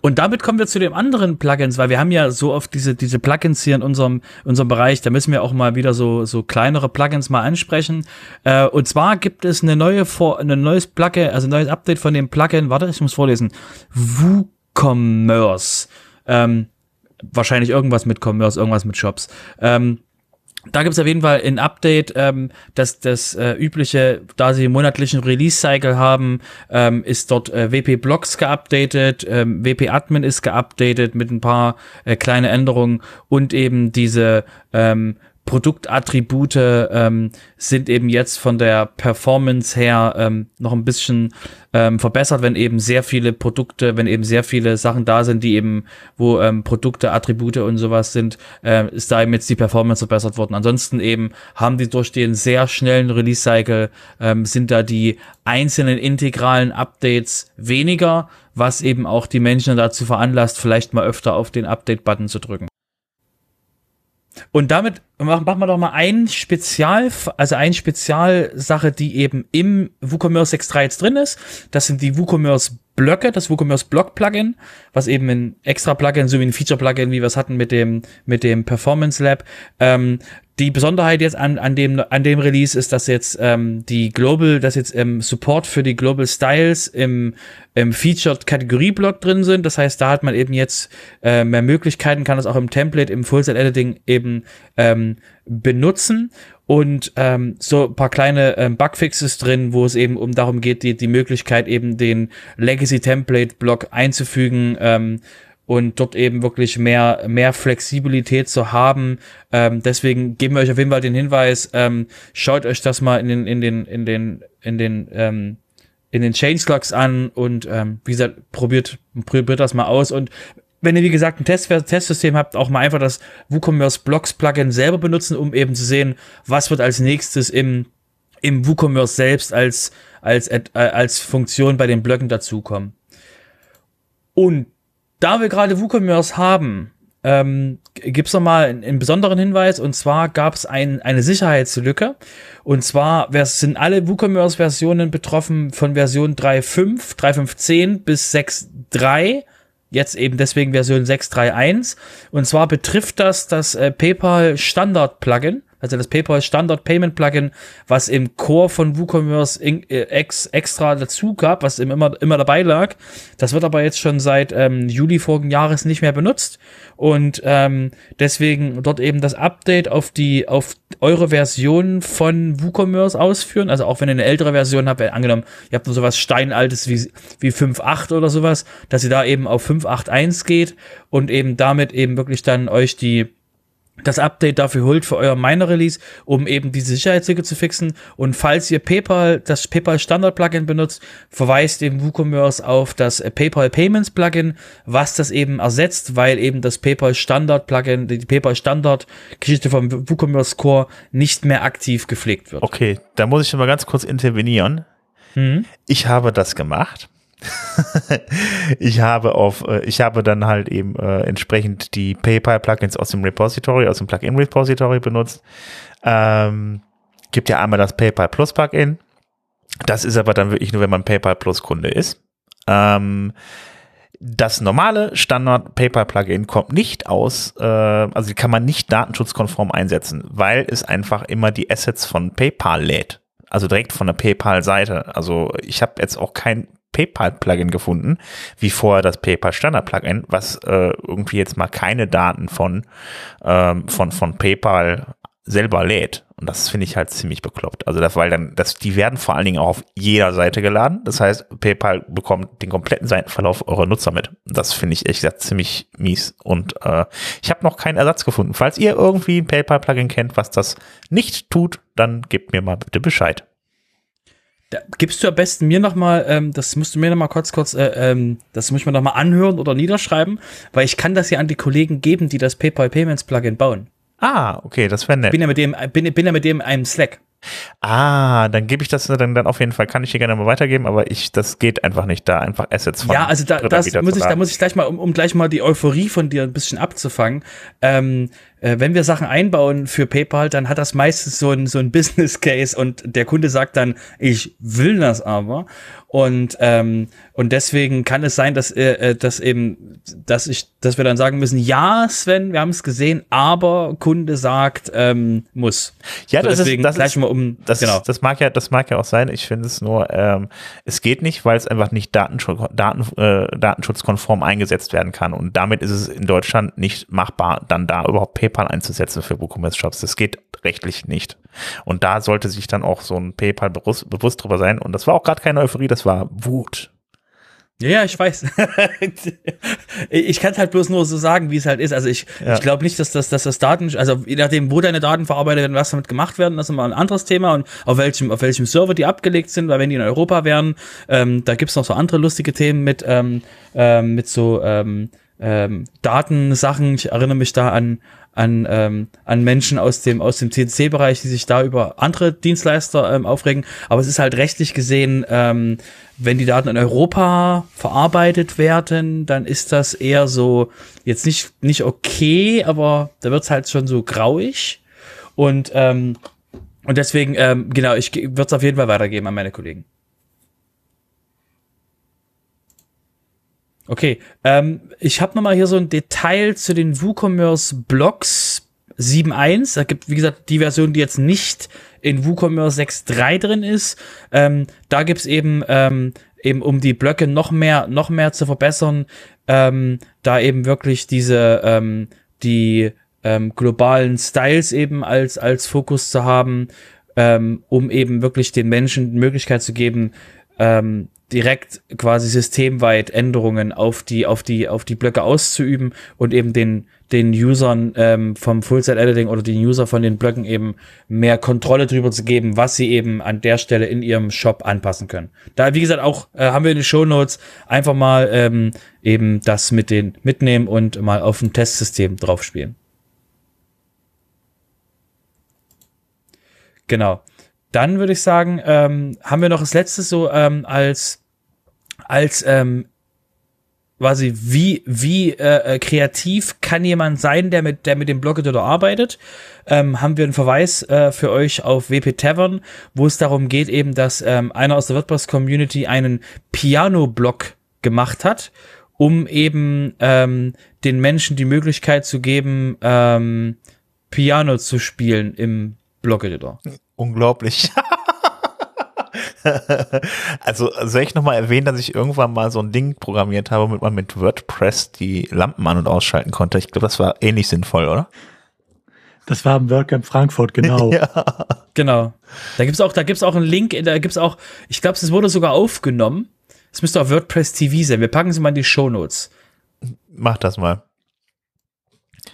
Und damit kommen wir zu den anderen Plugins, weil wir haben ja so oft diese, diese Plugins hier in unserem, unserem Bereich, da müssen wir auch mal wieder so, so kleinere Plugins mal ansprechen. Äh, und zwar gibt es eine neue, ein neues Plugin, also ein neues Update von dem Plugin, warte, ich muss vorlesen, WooCommerce. Ähm, wahrscheinlich irgendwas mit Commerce, irgendwas mit Shops. Ähm, da gibt es auf jeden Fall ein Update, ähm, dass das äh, übliche, da sie monatlichen Release-Cycle haben, ähm, ist dort äh, WP Blocks geupdatet, ähm, WP Admin ist geupdatet mit ein paar äh, kleine Änderungen und eben diese ähm, Produktattribute ähm, sind eben jetzt von der Performance her ähm, noch ein bisschen ähm, verbessert, wenn eben sehr viele Produkte, wenn eben sehr viele Sachen da sind, die eben, wo ähm, Produkte, Attribute und sowas sind, äh, ist da eben jetzt die Performance verbessert worden. Ansonsten eben haben die durch den sehr schnellen Release-Cycle, ähm, sind da die einzelnen integralen Updates weniger, was eben auch die Menschen dazu veranlasst, vielleicht mal öfter auf den Update-Button zu drücken. Und damit machen, machen wir doch mal ein Spezial, also eine Spezialsache, die eben im WooCommerce 6.3 jetzt drin ist. Das sind die WooCommerce Blöcke, das WooCommerce Block Plugin, was eben ein extra Plugin, so wie ein Feature Plugin, wie wir es hatten mit dem, mit dem Performance Lab, ähm, die Besonderheit jetzt an, an, dem, an dem Release ist, dass jetzt ähm, die Global, dass jetzt ähm, Support für die Global Styles im, im Featured Kategorie-Block drin sind. Das heißt, da hat man eben jetzt äh, mehr Möglichkeiten, kann das auch im Template, im Full-Set-Editing eben ähm, benutzen und ähm, so ein paar kleine ähm, Bugfixes drin, wo es eben um darum geht, die, die Möglichkeit eben den Legacy Template Block einzufügen, ähm, und dort eben wirklich mehr, mehr Flexibilität zu haben. Ähm, deswegen geben wir euch auf jeden Fall den Hinweis, ähm, schaut euch das mal in den, in den, in den, in den, ähm, in den Changelogs an und ähm, wie gesagt, probiert, probiert das mal aus und wenn ihr wie gesagt ein Test Testsystem habt, auch mal einfach das WooCommerce Blocks Plugin selber benutzen, um eben zu sehen, was wird als nächstes im im WooCommerce selbst als als äh, als Funktion bei den Blöcken dazukommen. Und da wir gerade WooCommerce haben, ähm, gibt es nochmal einen, einen besonderen Hinweis. Und zwar gab es ein, eine Sicherheitslücke. Und zwar sind alle WooCommerce-Versionen betroffen von Version 3.5, 3.5.10 bis 6.3 jetzt eben deswegen Version 6.3.1 und zwar betrifft das das äh, PayPal Standard Plugin also das PayPal Standard Payment Plugin, was im Core von WooCommerce in, äh, ex, extra dazu gab, was immer, immer dabei lag. Das wird aber jetzt schon seit ähm, Juli vorigen Jahres nicht mehr benutzt und ähm, deswegen dort eben das Update auf die auf eure Version von WooCommerce ausführen. Also auch wenn ihr eine ältere Version habt, angenommen, ihr habt nur sowas steinaltes wie wie 5.8 oder sowas, dass ihr da eben auf 5.8.1 geht und eben damit eben wirklich dann euch die das Update dafür holt für euer Miner Release, um eben diese Sicherheitslücke zu fixen. Und falls ihr PayPal, das PayPal Standard Plugin benutzt, verweist eben WooCommerce auf das PayPal Payments Plugin, was das eben ersetzt, weil eben das PayPal Standard Plugin, die PayPal Standard Geschichte vom WooCommerce Core nicht mehr aktiv gepflegt wird. Okay, da muss ich schon mal ganz kurz intervenieren. Mhm. Ich habe das gemacht. ich habe auf, äh, ich habe dann halt eben äh, entsprechend die PayPal-Plugins aus dem Repository, aus dem Plugin-Repository benutzt. Ähm, gibt ja einmal das PayPal Plus Plugin. Das ist aber dann wirklich nur, wenn man PayPal Plus Kunde ist. Ähm, das normale Standard PayPal Plugin kommt nicht aus, äh, also kann man nicht datenschutzkonform einsetzen, weil es einfach immer die Assets von PayPal lädt. Also direkt von der PayPal-Seite. Also ich habe jetzt auch kein PayPal-Plugin gefunden, wie vorher das PayPal-Standard-Plugin, was äh, irgendwie jetzt mal keine Daten von, ähm, von, von PayPal selber lädt. Und das finde ich halt ziemlich bekloppt. Also das, weil dann, das, die werden vor allen Dingen auch auf jeder Seite geladen. Das heißt, PayPal bekommt den kompletten Seitenverlauf eurer Nutzer mit. Das finde ich ehrlich gesagt ziemlich mies. Und äh, ich habe noch keinen Ersatz gefunden. Falls ihr irgendwie ein PayPal-Plugin kennt, was das nicht tut, dann gebt mir mal bitte Bescheid. Da gibst du am besten mir noch mal, ähm, das musst du mir noch mal kurz, kurz, äh, ähm, das muss ich mir noch mal anhören oder niederschreiben, weil ich kann das ja an die Kollegen geben, die das PayPal Payments Plugin bauen. Ah, okay, das wäre nett. Bin ja mit dem, bin, bin ja mit dem in einem Slack. Ah, dann gebe ich das dann, dann auf jeden Fall, kann ich dir gerne mal weitergeben, aber ich, das geht einfach nicht, da einfach Assets von Ja, also da, das muss ich, da muss ich gleich mal, um, um gleich mal die Euphorie von dir ein bisschen abzufangen. Ähm, äh, wenn wir Sachen einbauen für PayPal, dann hat das meistens so ein, so ein Business Case und der Kunde sagt dann, ich will das aber. Und, ähm, und deswegen kann es sein, dass, äh, äh, dass eben, dass ich, dass wir dann sagen müssen, ja, Sven, wir haben es gesehen, aber Kunde sagt, ähm, muss. Ja, so, das deswegen ist, das gleich ist, mal um, das, genau. das mag ja, das mag ja auch sein. Ich finde es nur, ähm, es geht nicht, weil es einfach nicht Datenschutz, Daten, äh, datenschutzkonform eingesetzt werden kann. Und damit ist es in Deutschland nicht machbar, dann da überhaupt PayPal einzusetzen für WooCommerce Shops. Das geht rechtlich nicht. Und da sollte sich dann auch so ein PayPal bewusst, bewusst drüber sein. Und das war auch gerade keine Euphorie, das war Wut. Ja, ja, ich weiß. ich kann halt bloß nur so sagen, wie es halt ist. Also ich, Ja. ich glaube nicht, dass das, dass das Daten, also je nachdem, wo deine Daten verarbeitet werden, was damit gemacht werden, das ist immer ein anderes Thema und auf welchem, auf welchem Server die abgelegt sind, weil wenn die in Europa wären, ähm, da gibt's noch so andere lustige Themen mit, ähm, ähm, mit so ähm, ähm, Datensachen. Ich erinnere mich da an an, ähm, an Menschen aus dem, aus dem CNC-Bereich, die sich da über andere Dienstleister ähm, aufregen. Aber es ist halt rechtlich gesehen, ähm, wenn die Daten in Europa verarbeitet werden, dann ist das eher so, jetzt nicht, nicht okay, aber da wird's halt schon so grauig. Und, ähm, und deswegen, ähm, genau, ich würde es auf jeden Fall weitergeben an meine Kollegen. Okay, ähm, ich habe nochmal hier so ein Detail zu den WooCommerce Blogs 7.1. Da gibt, wie gesagt, die Version, die jetzt nicht in WooCommerce 6.3 drin ist. Ähm, da gibt's eben, ähm, eben um die Blöcke noch mehr, noch mehr zu verbessern, ähm, da eben wirklich diese, ähm, die ähm, globalen Styles eben als, als Fokus zu haben, ähm, um eben wirklich den Menschen die Möglichkeit zu geben, ähm, direkt quasi systemweit Änderungen auf die auf die auf die Blöcke auszuüben und eben den den Usern ähm, vom Full-Set Editing oder den User von den Blöcken eben mehr Kontrolle drüber zu geben, was sie eben an der Stelle in ihrem Shop anpassen können. Da wie gesagt auch äh, haben wir in den Show Notes einfach mal ähm, eben das mit den mitnehmen und mal auf ein Testsystem draufspielen. Genau. Dann würde ich sagen, ähm, haben wir noch das letzte so ähm, als als ähm, quasi wie wie äh, äh, kreativ kann jemand sein, der mit der mit dem Blog-Editor arbeitet? Ähm, haben wir einen Verweis äh, für euch auf WP Tavern, wo es darum geht eben, dass ähm, einer aus der WordPress Community einen Piano-Blog gemacht hat, um eben ähm, den Menschen die Möglichkeit zu geben, ähm, Piano zu spielen im Blog-Editor. Unglaublich. also soll ich nochmal erwähnen, dass ich irgendwann mal so ein Ding programmiert habe, womit man mit WordPress die Lampen an- und ausschalten konnte. Ich glaube, das war ähnlich sinnvoll, oder? Das war im WordCamp Frankfurt, genau. Ja. Genau. Da gibt's auch, da gibt's auch einen Link, da gibt's auch, ich glaube, es wurde sogar aufgenommen. Es müsste auf WordPress TV sein. Wir packen sie mal in die Show Notes. Mach das mal.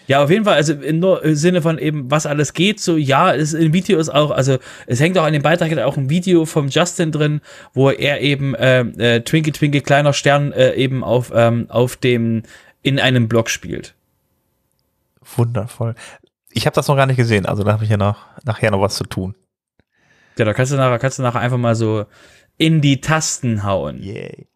Ja, auf jeden Fall, also im Sinne von eben, was alles geht, so ja, es, im Video ist auch, also es hängt auch an dem Beitrag auch ein Video vom Justin drin, wo er eben äh, äh, Twinkle Twinkle kleiner Stern äh, eben auf, ähm, auf dem, in einem Blog spielt. Wundervoll. Ich habe das noch gar nicht gesehen, also da habe ich ja noch, nachher noch was zu tun. Ja, da kannst du nachher, kannst du nachher einfach mal so in die Tasten hauen. Yay.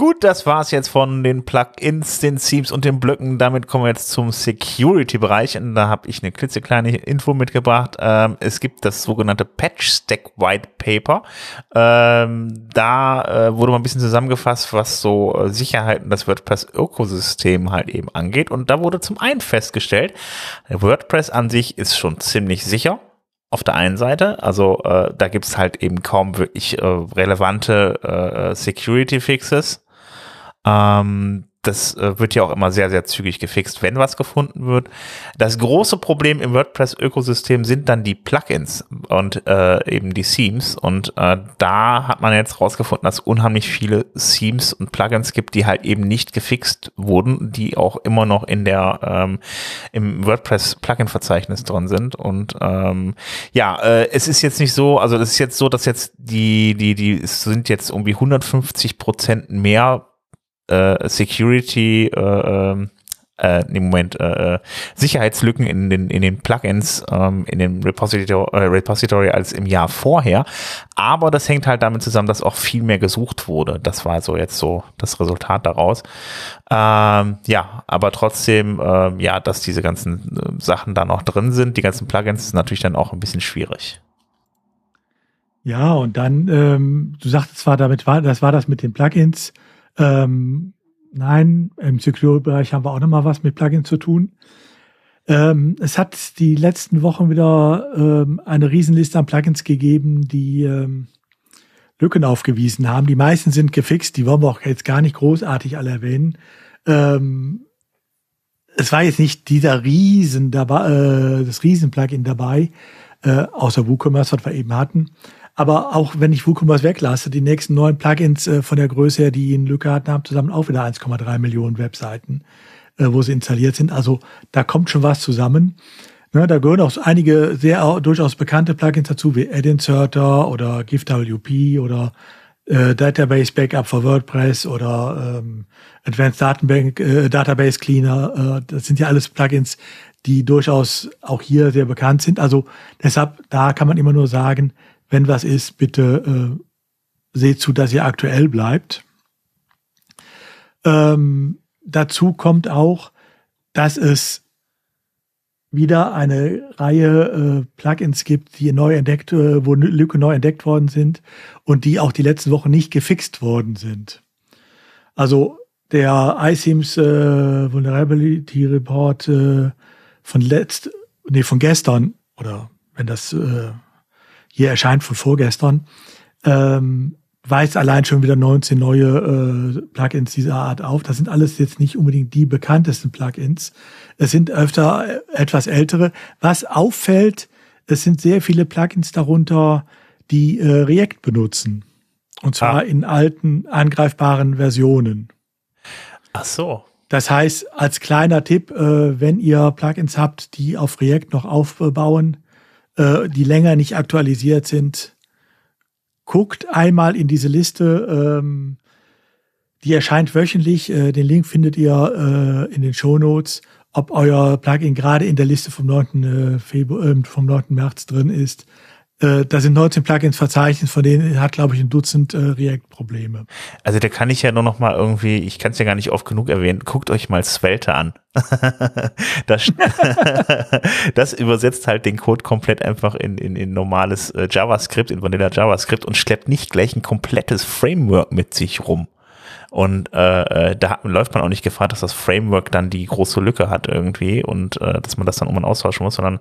Gut, das war's jetzt von den Plugins, den Themes und den Blöcken. Damit kommen wir jetzt zum Security-Bereich und da habe ich eine klitzekleine Info mitgebracht. Ähm, es gibt das sogenannte Patch Stack White Paper. Ähm, da äh, wurde mal ein bisschen zusammengefasst, was so äh, Sicherheiten das WordPress-Ökosystem halt eben angeht. Und da wurde zum einen festgestellt, WordPress an sich ist schon ziemlich sicher auf der einen Seite. Also äh, da gibt's halt eben kaum wirklich äh, relevante äh, Security-Fixes. Ähm, das äh, wird ja auch immer sehr, sehr zügig gefixt, wenn was gefunden wird. Das große Problem im WordPress-Ökosystem sind dann die Plugins und äh, eben die Themes. Und äh, da hat man jetzt rausgefunden, dass unheimlich viele Themes und Plugins gibt, die halt eben nicht gefixt wurden, die auch immer noch in der ähm, im WordPress-Plugin-Verzeichnis drin sind. Und ähm, ja, äh, es ist jetzt nicht so, also es ist jetzt so, dass jetzt die, die, die, es sind jetzt irgendwie 150 Prozent mehr äh, Security, äh, ähm, äh, im Moment äh, äh, Sicherheitslücken in den in den Plugins ähm, in dem Repository, äh, Repository als im Jahr vorher. Aber das hängt halt damit zusammen, dass auch viel mehr gesucht wurde. Das war so jetzt so das Resultat daraus. Ähm, ja, aber trotzdem, äh, ja, dass diese ganzen äh, Sachen da noch drin sind, die ganzen Plugins, ist natürlich dann auch ein bisschen schwierig. Ja, und dann, ähm, du sagtest zwar, damit war, das war das mit den Plugins. Ähm, nein, im Security-Bereich haben wir auch nochmal was mit Plugins zu tun. Ähm, es hat die letzten Wochen wieder ähm, eine Riesenliste an Plugins gegeben, die ähm, Lücken aufgewiesen haben. Die meisten sind gefixt, die wollen wir auch jetzt gar nicht großartig alle erwähnen. Ähm, es war jetzt nicht dieser Riesen dabei, äh, das Riesen-Plugin dabei, äh, außer WooCommerce, was wir eben hatten. Aber auch wenn ich WooCommerce weglasse, die nächsten neuen Plugins äh, von der Größe her, die in Lücke hatten, haben zusammen auch wieder 1,3 Millionen Webseiten, äh, wo sie installiert sind. Also da kommt schon was zusammen. Ne, da gehören auch einige sehr durchaus bekannte Plugins dazu, wie Add Inserter oder GIFWP oder äh, Database Backup for WordPress oder ähm, Advanced Datenbank, äh, Database Cleaner. Äh, das sind ja alles Plugins, die durchaus auch hier sehr bekannt sind. Also deshalb, da kann man immer nur sagen, wenn was ist, bitte äh, seht zu, dass ihr aktuell bleibt. Ähm, dazu kommt auch, dass es wieder eine Reihe äh, Plugins gibt, die neu entdeckt, äh, wo Lücke neu entdeckt worden sind und die auch die letzten Wochen nicht gefixt worden sind. Also der iSeams äh, Vulnerability Report äh, von letzt, nee, von gestern oder wenn das äh, hier erscheint von vorgestern, ähm, weist allein schon wieder 19 neue äh, Plugins dieser Art auf. Das sind alles jetzt nicht unbedingt die bekanntesten Plugins. Es sind öfter etwas ältere. Was auffällt, es sind sehr viele Plugins darunter, die äh, React benutzen. Und zwar ah. in alten, angreifbaren Versionen. Ach so. Das heißt, als kleiner Tipp, äh, wenn ihr Plugins habt, die auf React noch aufbauen, äh, die länger nicht aktualisiert sind, guckt einmal in diese Liste. Ähm, die erscheint wöchentlich. Äh, den Link findet ihr äh, in den Show Notes, ob euer Plugin gerade in der Liste vom 9. Äh, Februar, äh, vom 9. März drin ist. Äh, da sind 19 Plugins verzeichnet, von denen hat, glaube ich, ein Dutzend äh, React-Probleme. Also da kann ich ja nur noch mal irgendwie, ich kann es ja gar nicht oft genug erwähnen, guckt euch mal Svelte an. das, das übersetzt halt den Code komplett einfach in, in, in normales äh, JavaScript, in Vanilla JavaScript und schleppt nicht gleich ein komplettes Framework mit sich rum. Und äh, äh, da läuft man auch nicht Gefahr, dass das Framework dann die große Lücke hat irgendwie und äh, dass man das dann irgendwann austauschen muss, sondern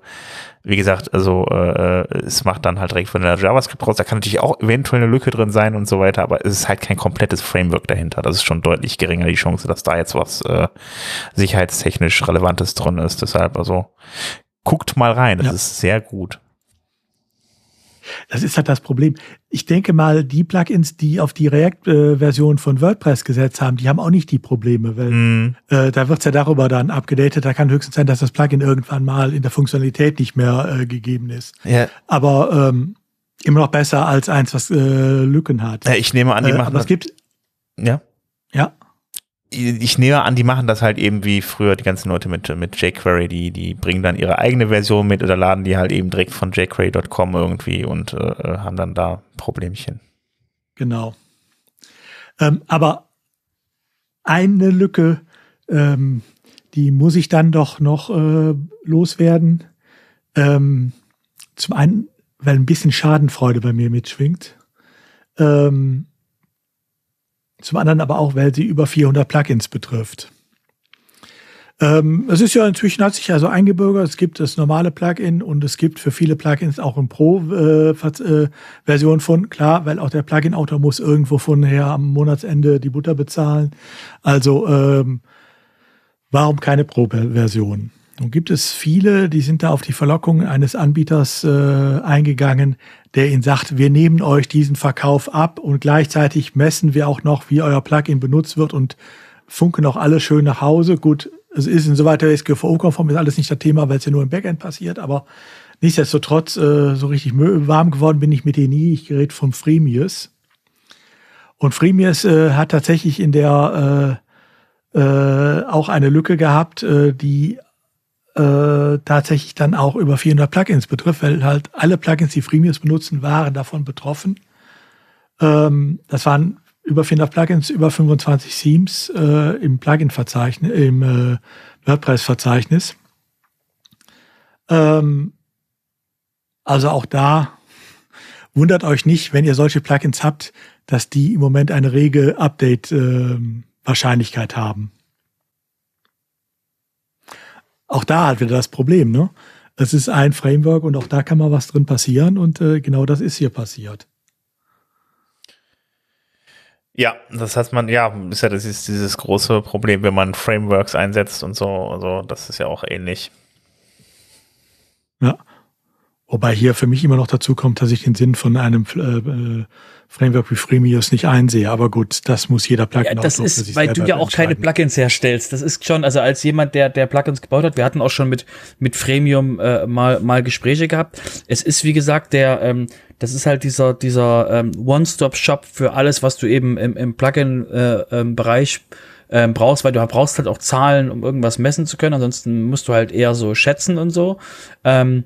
wie gesagt, also äh, es macht dann halt direkt von der JavaScript raus. Da kann natürlich auch eventuell eine Lücke drin sein und so weiter, aber es ist halt kein komplettes Framework dahinter. Das ist schon deutlich geringer die Chance, dass da jetzt was äh, sicherheitstechnisch Relevantes drin ist. Deshalb also guckt mal rein, das ja. ist sehr gut. Das ist halt das Problem. Ich denke mal, die Plugins, die auf die React-Version von WordPress gesetzt haben, die haben auch nicht die Probleme, weil mm. äh, da wird's ja darüber dann abgedatet. Da kann höchstens sein, dass das Plugin irgendwann mal in der Funktionalität nicht mehr äh, gegeben ist. Ja. Aber ähm, immer noch besser als eins, was äh, Lücken hat. Ja, ich nehme an, die äh, machen. Aber es gibt. Ja. Ja ich nehme an, die machen das halt eben wie früher die ganzen Leute mit, mit jQuery, die, die bringen dann ihre eigene Version mit oder laden die halt eben direkt von jQuery.com irgendwie und äh, haben dann da Problemchen. Genau. Ähm, aber eine Lücke, ähm, die muss ich dann doch noch äh, loswerden. Ähm, zum einen, weil ein bisschen Schadenfreude bei mir mitschwingt. Ähm, zum anderen aber auch, weil sie über 400 Plugins betrifft. Ähm, es ist ja inzwischen hat sich also eingebürgert. Es gibt das normale Plugin und es gibt für viele Plugins auch ein Pro-Version äh, von. Klar, weil auch der Plugin-Autor muss irgendwo von her am Monatsende die Butter bezahlen. Also ähm, warum keine Pro-Version? Nun gibt es viele, die sind da auf die Verlockung eines Anbieters äh, eingegangen, der ihnen sagt, wir nehmen euch diesen Verkauf ab und gleichzeitig messen wir auch noch, wie euer Plugin benutzt wird und funken auch alle schön nach Hause. Gut, es ist insoweit der SGVO-konform, ist alles nicht das Thema, weil es ja nur im Backend passiert, aber nichtsdestotrotz, äh, so richtig warm geworden bin ich mit denen nie. Ich rede vom Freemius. Und Freemius äh, hat tatsächlich in der äh, äh, auch eine Lücke gehabt, äh, die äh, tatsächlich dann auch über 400 Plugins betrifft, weil halt alle Plugins, die Freemius benutzen, waren davon betroffen. Ähm, das waren über 400 Plugins, über 25 Themes äh, im Plugin-Verzeichnis, im äh, WordPress-Verzeichnis. Ähm, also auch da wundert euch nicht, wenn ihr solche Plugins habt, dass die im Moment eine rege Update-Wahrscheinlichkeit ähm, haben auch da hat wieder das Problem, ne? Es ist ein Framework und auch da kann mal was drin passieren und äh, genau das ist hier passiert. Ja, das heißt man, ja, ist ja das ist dieses große Problem, wenn man Frameworks einsetzt und so, also das ist ja auch ähnlich. Ja. Wobei hier für mich immer noch dazu kommt, dass ich den Sinn von einem äh, äh Framework wie Freemius nicht einsehe. Aber gut, das muss jeder Plugin ja, Das ist, weil du ja auch keine Plugins herstellst. Das ist schon, also als jemand, der, der Plugins gebaut hat, wir hatten auch schon mit, mit Freemium äh, mal, mal Gespräche gehabt. Es ist, wie gesagt, der, ähm, das ist halt dieser, dieser ähm, One-Stop-Shop für alles, was du eben im, im Plugin-Bereich äh, ähm, brauchst, weil du brauchst halt auch Zahlen, um irgendwas messen zu können. Ansonsten musst du halt eher so schätzen und so. Ähm,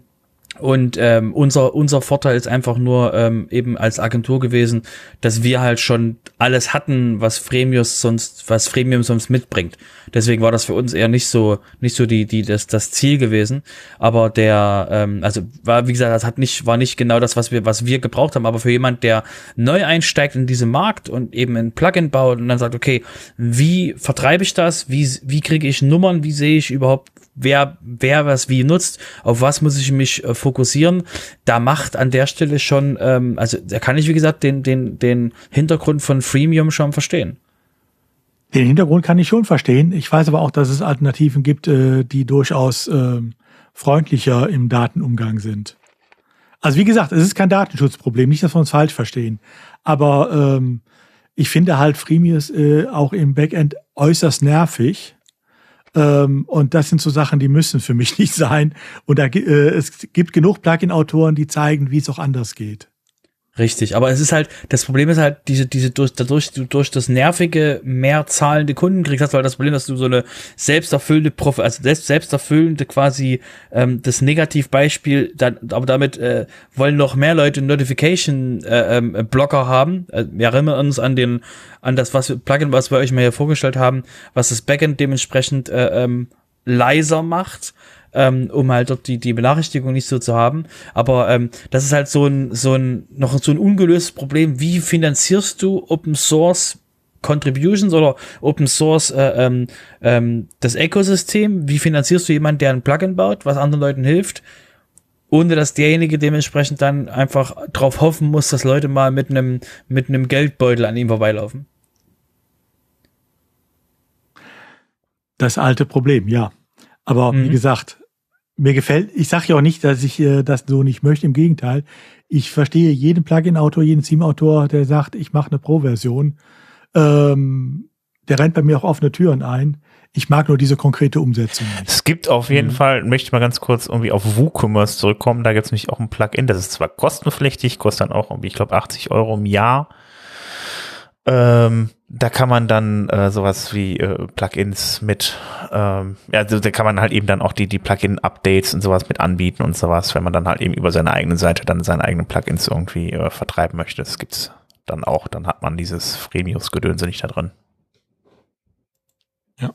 und ähm, unser, unser Vorteil ist einfach nur ähm, eben als Agentur gewesen, dass wir halt schon alles hatten, was Freemius sonst, was Freemium sonst mitbringt. Deswegen war das für uns eher nicht so, nicht so die, die, das, das Ziel gewesen. Aber der, ähm, also war, wie gesagt, das hat nicht, war nicht genau das, was wir, was wir gebraucht haben. Aber für jemand, der neu einsteigt in diesen Markt und eben ein Plugin baut und dann sagt, okay, wie vertreibe ich das? Wie, wie kriege ich Nummern? Wie sehe ich überhaupt wer, wer was wie nutzt, auf was muss ich mich äh, fokussieren. Da macht an der Stelle schon, ähm, also da kann ich, wie gesagt, den, den, den Hintergrund von Freemium schon verstehen. Den Hintergrund kann ich schon verstehen. Ich weiß aber auch, dass es Alternativen gibt, äh, die durchaus äh, freundlicher im Datenumgang sind. Also wie gesagt, es ist kein Datenschutzproblem, nicht, dass wir uns falsch verstehen. Aber ähm, ich finde halt Freemius äh, auch im Backend äußerst nervig. Ähm, und das sind so Sachen, die müssen für mich nicht sein. Und da, äh, es gibt genug Plugin-Autoren, die zeigen, wie es auch anders geht. Richtig, aber es ist halt, das Problem ist halt, diese, diese, durch, dadurch, du durch das nervige, mehr zahlende Kunden kriegst, hast du halt das Problem, dass du so eine selbsterfüllende, Prof also selbst, selbsterfüllende quasi, ähm, das Negativbeispiel, dann, aber damit äh, wollen noch mehr Leute Notification-Blocker äh, ähm, haben. Äh, wir erinnern uns an den, an das, was Plugin, was wir euch mal hier vorgestellt haben, was das Backend dementsprechend äh, ähm, leiser macht ähm, um halt dort die, die Benachrichtigung nicht so zu haben. Aber ähm, das ist halt so ein, so ein, noch so ein ungelöstes Problem. Wie finanzierst du Open Source Contributions oder Open Source äh, ähm, ähm, das Ökosystem? Wie finanzierst du jemanden, der ein Plugin baut, was anderen Leuten hilft? ohne dass derjenige dementsprechend dann einfach drauf hoffen muss, dass Leute mal mit einem mit einem Geldbeutel an ihm vorbeilaufen. Das alte Problem, ja. Aber mhm. wie gesagt, mir gefällt, ich sage ja auch nicht, dass ich äh, das so nicht möchte, im Gegenteil. Ich verstehe jeden Plugin-Autor, jeden Theme-Autor, der sagt, ich mache eine Pro-Version. Ähm, der rennt bei mir auch offene Türen ein. Ich mag nur diese konkrete Umsetzung. Nicht. Es gibt auf jeden mhm. Fall, möchte ich mal ganz kurz irgendwie auf WooCommerce zurückkommen, da gibt es nämlich auch ein Plugin, das ist zwar kostenpflichtig, kostet dann auch irgendwie, ich glaube, 80 Euro im Jahr. Ähm, da kann man dann äh, sowas wie äh, Plugins mit, ähm, ja, also da kann man halt eben dann auch die, die Plugin-Updates und sowas mit anbieten und sowas, wenn man dann halt eben über seine eigene Seite dann seine eigenen Plugins irgendwie äh, vertreiben möchte. Das gibt's dann auch, dann hat man dieses Fremius-Gedönse nicht da drin. Ja.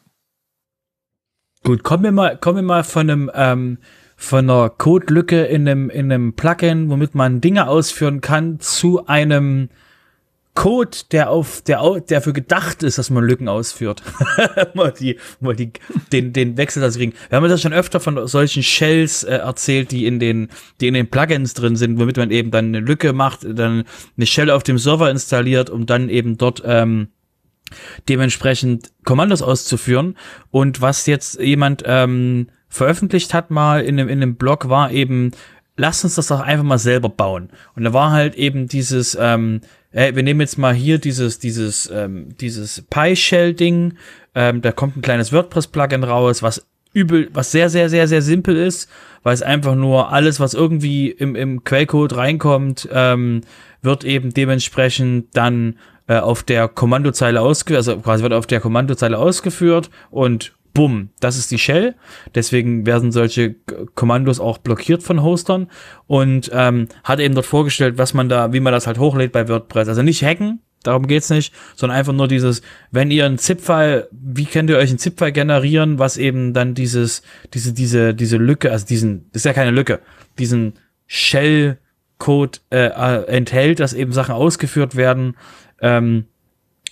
Gut, kommen wir mal, kommen wir mal von einem, ähm, von einer Code-Lücke in einem, in einem Plugin, womit man Dinge ausführen kann, zu einem Code, der auf, der, der für gedacht ist, dass man Lücken ausführt. mal die, mal die, den, den Wechsel das kriegen. Wir haben das schon öfter von solchen Shells äh, erzählt, die in den, die in den Plugins drin sind, womit man eben dann eine Lücke macht, dann eine Shell auf dem Server installiert, um dann eben dort, ähm, dementsprechend Kommandos auszuführen. Und was jetzt jemand ähm, veröffentlicht hat mal in einem, in einem Blog war eben, lasst uns das doch einfach mal selber bauen. Und da war halt eben dieses, ähm, Ey, wir nehmen jetzt mal hier dieses, dieses, ähm, dieses PyShell-Ding. Ähm, da kommt ein kleines WordPress-Plugin raus, was übel, was sehr, sehr, sehr, sehr simpel ist, weil es einfach nur alles, was irgendwie im, im Quellcode reinkommt, ähm, wird eben dementsprechend dann äh, auf der Kommandozeile ausgeführt, also quasi wird auf der Kommandozeile ausgeführt und bumm, das ist die Shell. Deswegen werden solche Kommandos auch blockiert von Hostern und ähm, hat eben dort vorgestellt, was man da, wie man das halt hochlädt bei WordPress. Also nicht hacken, darum geht's nicht, sondern einfach nur dieses, wenn ihr einen ZIP-File, wie könnt ihr euch einen ZIP-File generieren, was eben dann dieses, diese, diese, diese Lücke, also diesen, ist ja keine Lücke, diesen Shell-Code äh, äh, enthält, dass eben Sachen ausgeführt werden. Ähm,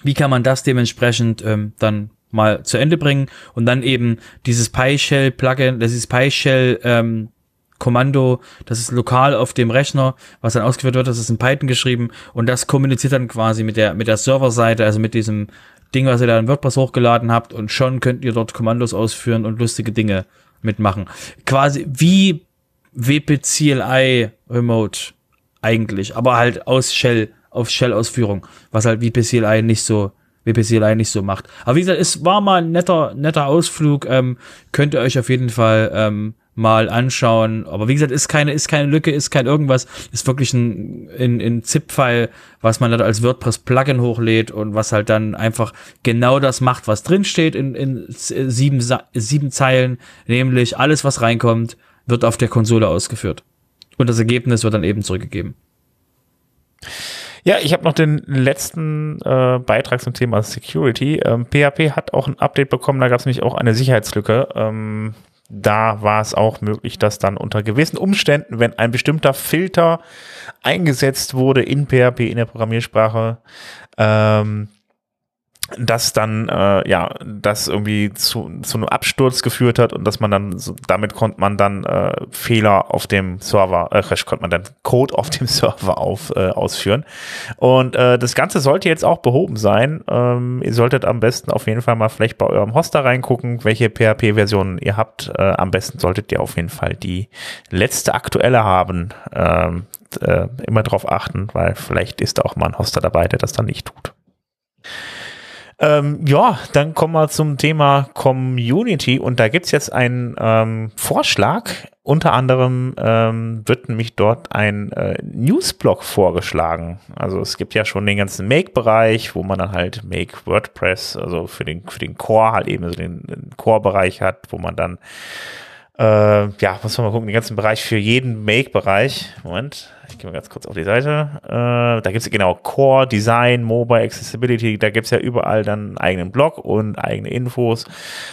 wie kann man das dementsprechend ähm, dann mal zu Ende bringen und dann eben dieses PyShell Plugin, das ist PyShell ähm, Kommando, das ist lokal auf dem Rechner, was dann ausgeführt wird, das ist in Python geschrieben und das kommuniziert dann quasi mit der mit der Serverseite, also mit diesem Ding, was ihr da in WordPress hochgeladen habt und schon könnt ihr dort Kommandos ausführen und lustige Dinge mitmachen. Quasi wie WP CLI Remote eigentlich, aber halt aus Shell auf Shell Ausführung, was halt WP CLI nicht so WPCLI nicht so macht. Aber wie gesagt, es war mal ein netter, netter Ausflug. Ähm, könnt ihr euch auf jeden Fall ähm, mal anschauen. Aber wie gesagt, ist keine, ist keine Lücke, ist kein irgendwas. Ist wirklich ein, ein, ein ZIP-File, was man dann als WordPress-Plugin hochlädt und was halt dann einfach genau das macht, was drinsteht in, in sieben, sieben Zeilen. Nämlich alles, was reinkommt, wird auf der Konsole ausgeführt. Und das Ergebnis wird dann eben zurückgegeben. Ja, ich habe noch den letzten äh, Beitrag zum Thema Security. Ähm, PHP hat auch ein Update bekommen, da gab es nämlich auch eine Sicherheitslücke. Ähm, da war es auch möglich, dass dann unter gewissen Umständen, wenn ein bestimmter Filter eingesetzt wurde in PHP, in der Programmiersprache, ähm, dass dann äh, ja das irgendwie zu, zu einem Absturz geführt hat und dass man dann so, damit konnte man dann äh, Fehler auf dem Server äh, konnte man dann Code auf dem Server auf äh, ausführen. Und äh, das Ganze sollte jetzt auch behoben sein. Ähm, ihr solltet am besten auf jeden Fall mal vielleicht bei eurem Hoster reingucken welche PHP-Versionen ihr habt. Äh, am besten solltet ihr auf jeden Fall die letzte aktuelle haben. Ähm, äh, immer darauf achten weil vielleicht ist auch mal ein Hoster dabei der das dann nicht tut ähm, ja, dann kommen wir zum Thema Community und da gibt's jetzt einen ähm, Vorschlag. Unter anderem ähm, wird nämlich dort ein äh, Newsblog vorgeschlagen. Also es gibt ja schon den ganzen Make-Bereich, wo man dann halt Make WordPress, also für den, für den Core halt eben so den, den Core-Bereich hat, wo man dann äh, ja, muss man mal gucken, den ganzen Bereich für jeden Make-Bereich. Moment, ich gehe mal ganz kurz auf die Seite. Äh, da gibt es genau Core, Design, Mobile, Accessibility, da gibt es ja überall dann einen eigenen Blog und eigene Infos.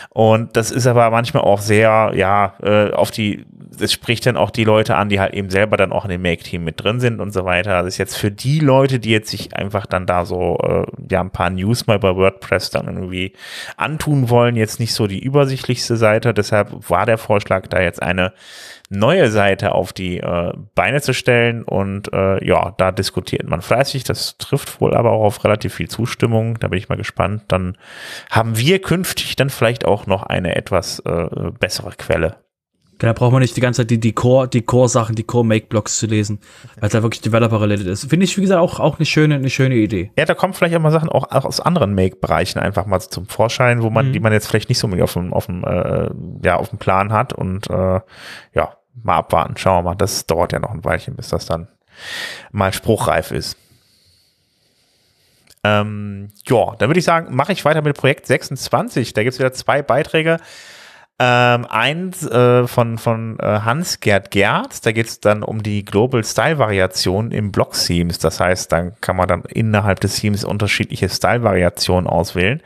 Und das ist aber manchmal auch sehr, ja, äh, auf die das spricht dann auch die Leute an, die halt eben selber dann auch in dem Make-Team mit drin sind und so weiter. Das ist jetzt für die Leute, die jetzt sich einfach dann da so, äh, ja, ein paar News mal bei WordPress dann irgendwie antun wollen, jetzt nicht so die übersichtlichste Seite. Deshalb war der Vorschlag, da jetzt eine neue Seite auf die äh, Beine zu stellen und äh, ja, da diskutiert man fleißig. Das trifft wohl aber auch auf relativ viel Zustimmung. Da bin ich mal gespannt. Dann haben wir künftig dann vielleicht auch noch eine etwas äh, bessere Quelle Da braucht man nicht die ganze Zeit die, die Core, die Core-Sachen, die Core-Make-Blocks zu lesen, weil es da wirklich Developer-related ist. Finde ich, wie gesagt, auch, auch eine schöne, eine schöne Idee. Ja, da kommen vielleicht auch mal Sachen auch, auch aus anderen Make-Bereichen einfach mal zum Vorschein, wo man, mhm. die man jetzt vielleicht nicht so auf dem, auf dem, äh, ja, auf dem Plan hat und äh, ja, mal abwarten. Schauen wir mal. Das dauert ja noch ein Weilchen, bis das dann mal spruchreif ist. Ähm, ja, dann würde ich sagen, mache ich weiter mit Projekt 26. Da gibt es wieder zwei Beiträge. Ähm, eins äh, von, von äh, Hans-Gerd Gerz, da geht es dann um die Global Style Variation im Block Themes. Das heißt, dann kann man dann innerhalb des Themes unterschiedliche Style Variationen auswählen.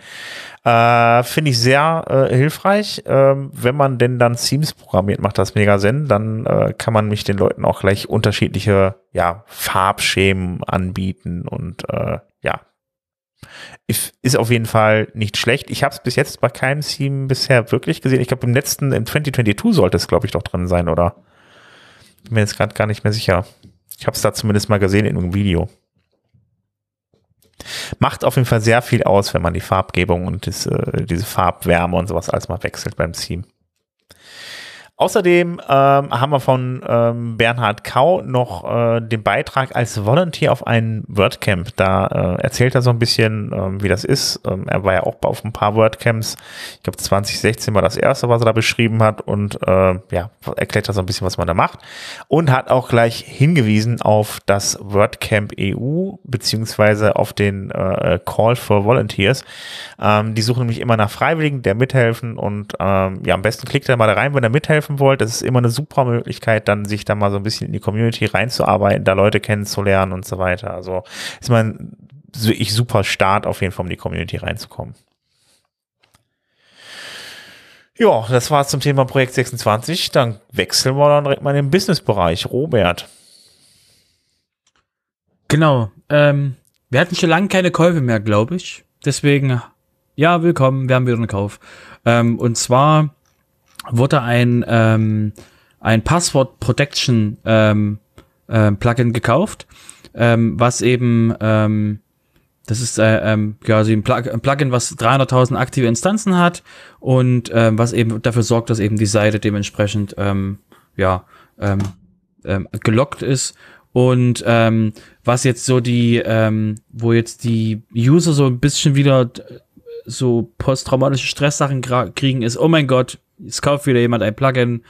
Äh, Finde ich sehr äh, hilfreich. Ähm, wenn man denn dann Themes programmiert, macht das mega Sinn. Dann äh, kann man mich den Leuten auch gleich unterschiedliche ja, Farbschemen anbieten und äh, ja, ist auf jeden Fall nicht schlecht. Ich habe es bis jetzt bei keinem Theme bisher wirklich gesehen. Ich glaube, im letzten, im 2022 sollte es, glaube ich, doch drin sein, oder? Bin mir jetzt gerade gar nicht mehr sicher. Ich habe es da zumindest mal gesehen in einem Video. Macht auf jeden Fall sehr viel aus, wenn man die Farbgebung und das, äh, diese Farbwärme und sowas alles mal wechselt beim Theme. Außerdem ähm, haben wir von ähm, Bernhard Kau noch äh, den Beitrag als Volunteer auf ein WordCamp. Da äh, erzählt er so ein bisschen, ähm, wie das ist. Ähm, er war ja auch auf ein paar WordCamps. Ich glaube 2016 war das erste, was er da beschrieben hat und äh, ja, erklärt er so ein bisschen, was man da macht. Und hat auch gleich hingewiesen auf das WordCamp EU beziehungsweise auf den äh, Call for Volunteers. Ähm, die suchen nämlich immer nach Freiwilligen, der mithelfen und ähm, ja, am besten klickt er mal da rein, wenn er mithelfen helfen wollt, das ist immer eine super Möglichkeit, dann sich da mal so ein bisschen in die Community reinzuarbeiten, da Leute kennenzulernen und so weiter. Also ist man ich super Start auf jeden Fall, um in die Community reinzukommen. Ja, das war zum Thema Projekt 26. Dann wechseln wir dann direkt mal in den Businessbereich. Robert. Genau. Ähm, wir hatten schon lange keine Käufe mehr, glaube ich. Deswegen, ja, willkommen. Wir haben wieder einen Kauf. Ähm, und zwar wurde ein, ähm, ein Passwort Protection ähm, äh, Plugin gekauft, ähm, was eben, ähm, das ist äh, ähm, quasi ein, Plug ein Plugin, was 300.000 aktive Instanzen hat und ähm, was eben dafür sorgt, dass eben die Seite dementsprechend ähm, ja ähm, ähm, gelockt ist. Und ähm, was jetzt so die, ähm, wo jetzt die User so ein bisschen wieder so posttraumatische Stresssachen kriegen, ist, oh mein Gott, es kauft wieder jemand ein Plugin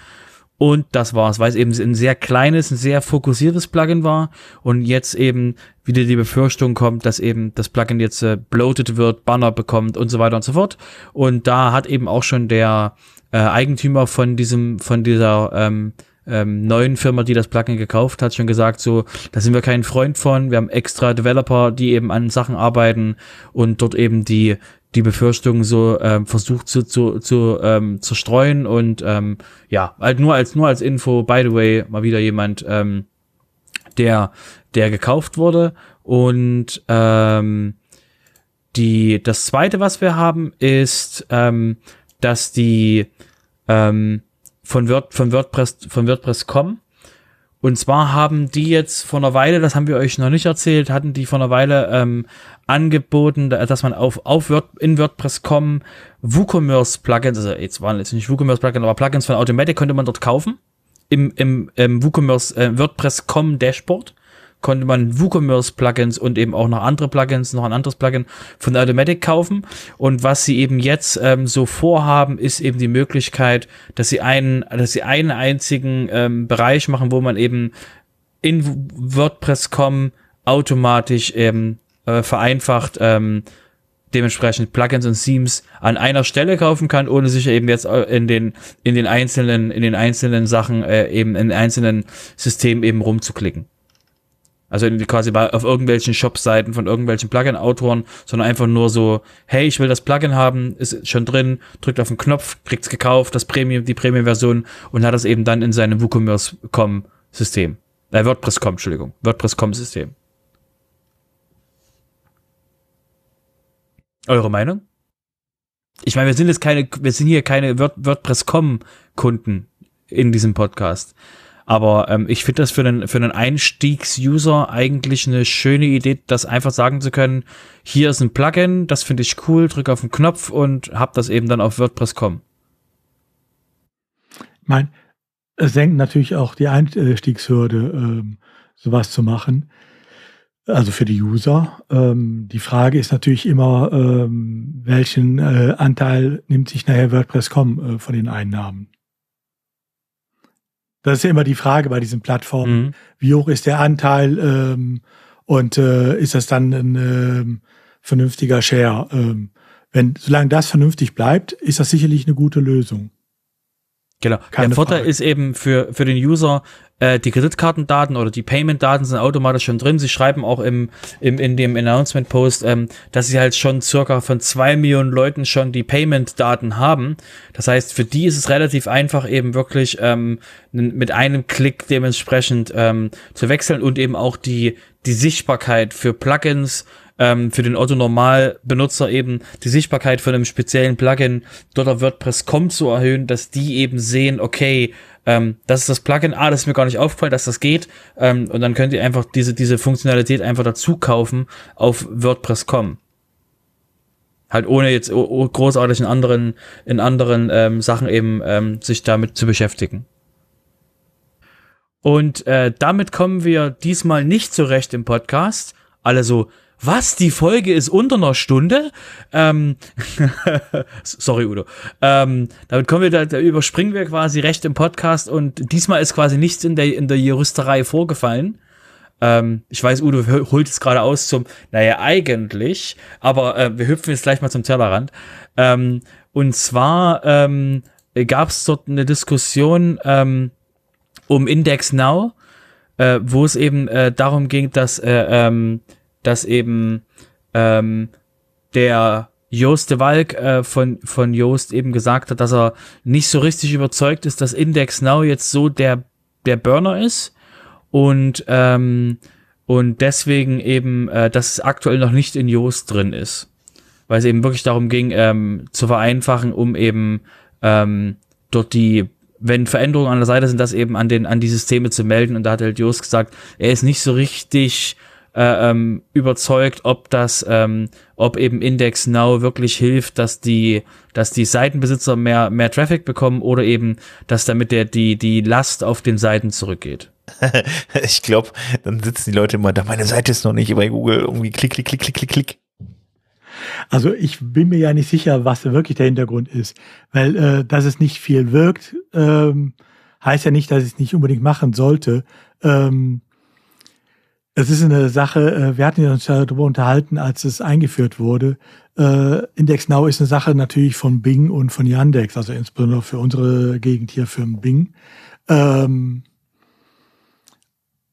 und das war's, weil es eben ein sehr kleines, ein sehr fokussiertes Plugin war und jetzt eben wieder die Befürchtung kommt, dass eben das Plugin jetzt äh, bloated wird, Banner bekommt und so weiter und so fort. Und da hat eben auch schon der äh, Eigentümer von diesem, von dieser ähm, ähm, neuen Firma, die das Plugin gekauft hat, schon gesagt, so, da sind wir kein Freund von. Wir haben extra Developer, die eben an Sachen arbeiten und dort eben die die Befürchtung so ähm, versucht zu, zu, zu ähm, zerstreuen und ähm, ja, halt nur als nur als Info, by the way, mal wieder jemand, ähm, der, der gekauft wurde. Und ähm, die, das zweite, was wir haben, ist, ähm, dass die ähm, von, Word, von WordPress, von WordPress kommen und zwar haben die jetzt vor einer Weile, das haben wir euch noch nicht erzählt, hatten die vor einer Weile ähm, angeboten, dass man auf, auf Word, in WordPress.com WooCommerce Plugins, also jetzt waren jetzt nicht WooCommerce Plugins, aber Plugins von Automatic konnte man dort kaufen. Im, im, im WooCommerce äh, WordPress.com Dashboard konnte man WooCommerce-Plugins und eben auch noch andere Plugins, noch ein anderes Plugin von Automatic kaufen. Und was sie eben jetzt ähm, so vorhaben, ist eben die Möglichkeit, dass sie einen, dass sie einen einzigen ähm, Bereich machen, wo man eben in WordPress.com automatisch eben äh, vereinfacht ähm, dementsprechend Plugins und Themes an einer Stelle kaufen kann, ohne sich eben jetzt äh, in den in den einzelnen in den einzelnen Sachen äh, eben in einzelnen Systemen eben rumzuklicken. Also quasi bei, auf irgendwelchen Shop-Seiten von irgendwelchen Plugin-Autoren, sondern einfach nur so, hey, ich will das Plugin haben, ist schon drin, drückt auf den Knopf, kriegt's gekauft, das Premium, die Premium-Version und hat das eben dann in seinem WooCommerce.com-System. Äh, WordPress.com, Entschuldigung, WordPress.com-System. Eure Meinung? Ich meine, wir sind jetzt keine, wir sind hier keine WordPress.com-Kunden in diesem Podcast. Aber ähm, ich finde das für einen, für einen Einstiegs-User eigentlich eine schöne Idee, das einfach sagen zu können, hier ist ein Plugin, das finde ich cool, drücke auf den Knopf und hab das eben dann auf WordPress.com. Mein, es senkt natürlich auch die Einstiegshürde, ähm, sowas zu machen. Also für die User. Ähm, die Frage ist natürlich immer, ähm, welchen äh, Anteil nimmt sich nachher WordPress.com äh, von den Einnahmen? Das ist ja immer die Frage bei diesen Plattformen. Mhm. Wie hoch ist der Anteil ähm, und äh, ist das dann ein ähm, vernünftiger Share? Ähm, wenn, solange das vernünftig bleibt, ist das sicherlich eine gute Lösung. Genau. Keine der Vorteil Frage. ist eben für, für den User, äh, die Kreditkartendaten oder die Payment-Daten sind automatisch schon drin. Sie schreiben auch im, im, in dem Announcement-Post, ähm, dass sie halt schon circa von zwei Millionen Leuten schon die Payment-Daten haben. Das heißt, für die ist es relativ einfach, eben wirklich ähm, mit einem Klick dementsprechend ähm, zu wechseln und eben auch die, die Sichtbarkeit für Plugins ähm, für den Otto-Normal-Benutzer eben die Sichtbarkeit von einem speziellen Plugin dort auf WordPress.com zu erhöhen, dass die eben sehen, okay, ähm, das ist das Plugin, ah, das ist mir gar nicht aufgefallen, dass das geht. Ähm, und dann könnt ihr einfach diese, diese Funktionalität einfach dazu kaufen auf WordPress.com. Halt ohne jetzt großartig in anderen, in anderen ähm, Sachen eben ähm, sich damit zu beschäftigen. Und äh, damit kommen wir diesmal nicht zurecht im Podcast. Alle so, was, die Folge ist unter einer Stunde? Ähm, sorry, Udo. Ähm, damit kommen wir, da, da überspringen wir quasi recht im Podcast und diesmal ist quasi nichts in der, in der Juristerei vorgefallen. Ähm, ich weiß, Udo holt es gerade aus zum, naja, eigentlich, aber äh, wir hüpfen jetzt gleich mal zum Tellerrand. Ähm, und zwar ähm, gab es dort eine Diskussion ähm, um Index Now, äh, wo es eben äh, darum ging, dass äh, ähm, dass eben ähm, der Joost de Walk äh, von, von Joost eben gesagt hat, dass er nicht so richtig überzeugt ist, dass Index Now jetzt so der, der Burner ist und, ähm, und deswegen eben, äh, dass es aktuell noch nicht in Joost drin ist. Weil es eben wirklich darum ging, ähm, zu vereinfachen, um eben ähm, dort die, wenn Veränderungen an der Seite sind, das eben an den, an die Systeme zu melden. Und da hat halt Joost gesagt, er ist nicht so richtig äh, ähm, überzeugt, ob das, ähm, ob eben Index Now wirklich hilft, dass die, dass die Seitenbesitzer mehr, mehr Traffic bekommen oder eben, dass damit der, die, die Last auf den Seiten zurückgeht. ich glaube, dann sitzen die Leute immer da, meine Seite ist noch nicht bei Google, irgendwie klick, klick, klick, klick, klick, klick. Also ich bin mir ja nicht sicher, was wirklich der Hintergrund ist, weil äh, dass es nicht viel wirkt, ähm, heißt ja nicht, dass ich es nicht unbedingt machen sollte. Ähm, es ist eine Sache, äh, wir hatten uns ja darüber unterhalten, als es eingeführt wurde. Äh, Index Now ist eine Sache natürlich von Bing und von Yandex, also insbesondere für unsere Gegend hier für Bing. Ähm,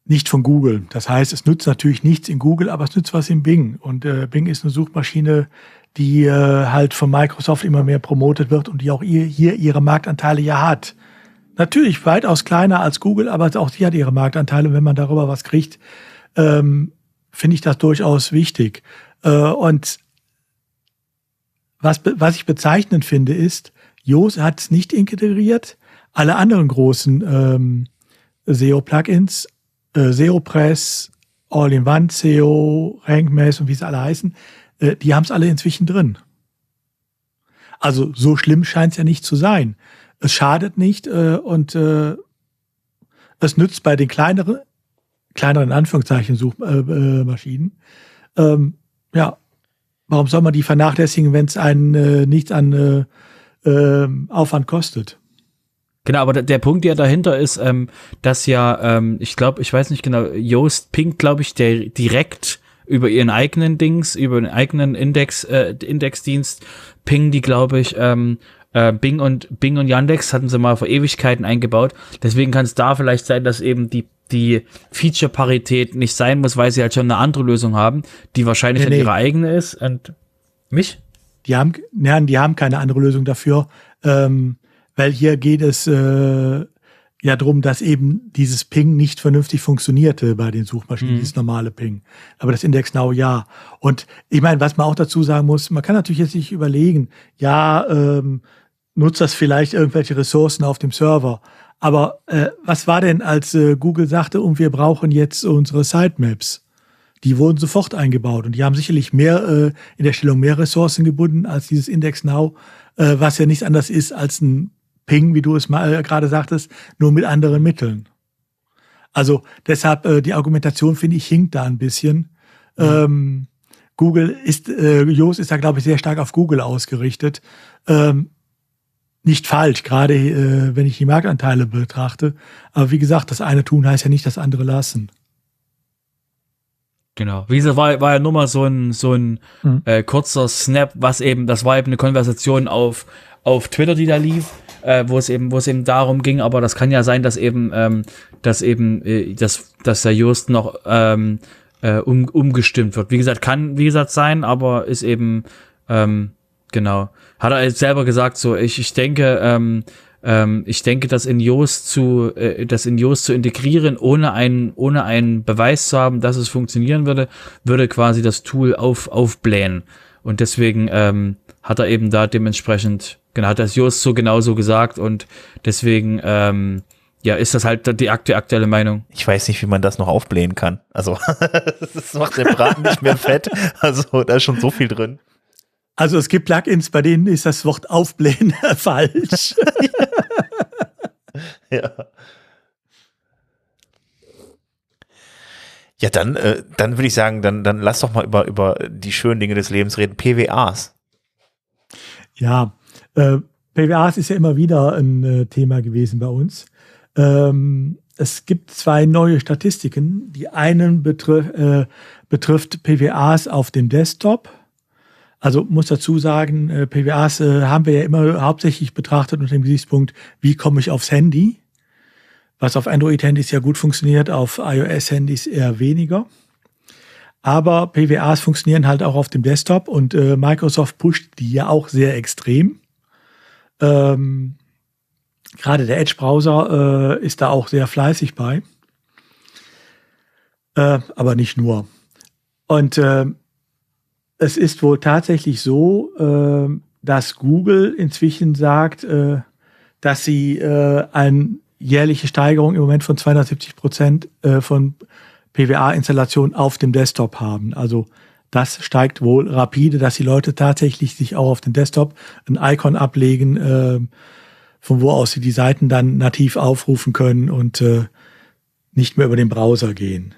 nicht von Google. Das heißt, es nützt natürlich nichts in Google, aber es nützt was in Bing. Und äh, Bing ist eine Suchmaschine, die äh, halt von Microsoft immer mehr promotet wird und die auch ihr, hier ihre Marktanteile ja hat. Natürlich weitaus kleiner als Google, aber auch sie hat ihre Marktanteile. Wenn man darüber was kriegt, ähm, finde ich das durchaus wichtig. Äh, und was, was ich bezeichnend finde, ist, Yoast hat es nicht integriert. Alle anderen großen ähm, SEO-Plugins, äh, SEO-Press, All-in-One SEO, RankMass und wie sie alle heißen, äh, die haben es alle inzwischen drin. Also so schlimm scheint es ja nicht zu sein. Es schadet nicht äh, und äh, es nützt bei den kleineren, kleineren Anführungszeichen Suchmaschinen. Äh, äh, ähm, ja, warum soll man die vernachlässigen, wenn es einen äh, nichts an äh, äh, Aufwand kostet? Genau, aber der, Punkt, der dahinter ist, ähm, dass ja, ähm, ich glaube, ich weiß nicht genau, Yoast pinkt, glaube ich, der direkt über ihren eigenen Dings, über den eigenen Index, äh, Indexdienst, pingen die, glaube ich, ähm, äh, Bing und Bing und Yandex hatten sie mal vor Ewigkeiten eingebaut. Deswegen kann es da vielleicht sein, dass eben die die Feature-Parität nicht sein muss, weil sie halt schon eine andere Lösung haben, die wahrscheinlich nee, nee. ihre eigene ist. Und mich? Die haben, ja, die haben keine andere Lösung dafür, ähm, weil hier geht es äh, ja darum, dass eben dieses Ping nicht vernünftig funktionierte bei den Suchmaschinen, mhm. dieses normale Ping. Aber das Index Now ja. Und ich meine, was man auch dazu sagen muss, man kann natürlich jetzt sich überlegen, ja, ähm, nutzt das vielleicht irgendwelche Ressourcen auf dem Server. Aber äh, was war denn, als äh, Google sagte, und wir brauchen jetzt unsere Sitemaps? Die wurden sofort eingebaut und die haben sicherlich mehr äh, in der Stellung mehr Ressourcen gebunden als dieses Index Now, äh, was ja nichts anderes ist als ein Ping, wie du es mal äh, gerade sagtest, nur mit anderen Mitteln. Also deshalb äh, die Argumentation finde ich hinkt da ein bisschen. Mhm. Ähm, Google ist, äh, Yoast ist da glaube ich sehr stark auf Google ausgerichtet. Ähm, nicht falsch, gerade äh, wenn ich die Marktanteile betrachte. Aber wie gesagt, das eine tun heißt ja nicht das andere lassen. Genau. Wie gesagt, war, war ja nur mal so ein, so ein mhm. äh, kurzer Snap, was eben, das war eben eine Konversation auf, auf Twitter, die da lief, äh, wo es eben, wo es eben darum ging, aber das kann ja sein, dass eben, ähm, dass eben, äh, dass, dass der Just noch ähm, äh, um, umgestimmt wird. Wie gesagt, kann, wie gesagt, sein, aber ist eben, ähm, genau. Hat er selber gesagt, so, ich, ich denke, ähm, ähm, ich denke, das in Yoast zu, äh, das in Yoast zu integrieren, ohne einen, ohne einen Beweis zu haben, dass es funktionieren würde, würde quasi das Tool auf, aufblähen. Und deswegen ähm, hat er eben da dementsprechend, genau, hat das Yoast so genauso gesagt und deswegen, ähm, ja, ist das halt die aktuelle Meinung. Ich weiß nicht, wie man das noch aufblähen kann. Also, das macht den Braten nicht mehr fett. Also, da ist schon so viel drin. Also es gibt Plugins, bei denen ist das Wort aufblähen falsch. ja. Ja, dann, äh, dann würde ich sagen, dann, dann lass doch mal über, über die schönen Dinge des Lebens reden. PWAs. Ja, äh, PWAs ist ja immer wieder ein äh, Thema gewesen bei uns. Ähm, es gibt zwei neue Statistiken. Die einen betrif äh, betrifft PWAs auf dem Desktop also muss dazu sagen, äh, PWAs äh, haben wir ja immer hauptsächlich betrachtet unter dem Gesichtspunkt, wie komme ich aufs Handy? Was auf Android-Handys ja gut funktioniert, auf iOS-Handys eher weniger. Aber PWAs funktionieren halt auch auf dem Desktop und äh, Microsoft pusht die ja auch sehr extrem. Ähm, Gerade der Edge-Browser äh, ist da auch sehr fleißig bei. Äh, aber nicht nur. Und äh, es ist wohl tatsächlich so, äh, dass Google inzwischen sagt, äh, dass sie äh, eine jährliche Steigerung im Moment von 270 Prozent äh, von PWA-Installationen auf dem Desktop haben. Also das steigt wohl rapide, dass die Leute tatsächlich sich auch auf dem Desktop ein Icon ablegen, äh, von wo aus sie die Seiten dann nativ aufrufen können und äh, nicht mehr über den Browser gehen.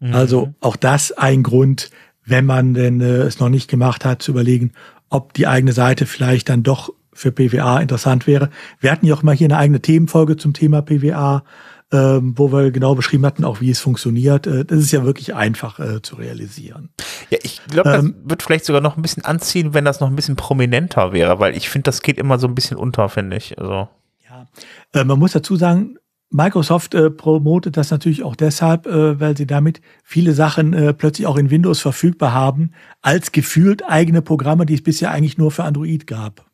Mhm. Also auch das ein Grund, wenn man denn äh, es noch nicht gemacht hat, zu überlegen, ob die eigene Seite vielleicht dann doch für PWA interessant wäre. Wir hatten ja auch mal hier eine eigene Themenfolge zum Thema PWA, ähm, wo wir genau beschrieben hatten, auch wie es funktioniert. Äh, das ist ja wirklich einfach äh, zu realisieren. Ja, ich glaube, das ähm, wird vielleicht sogar noch ein bisschen anziehen, wenn das noch ein bisschen prominenter wäre, weil ich finde, das geht immer so ein bisschen unter, finde ich. Also. Ja, äh, man muss dazu sagen, Microsoft äh, promotet das natürlich auch deshalb, äh, weil sie damit viele Sachen äh, plötzlich auch in Windows verfügbar haben, als gefühlt eigene Programme, die es bisher eigentlich nur für Android gab.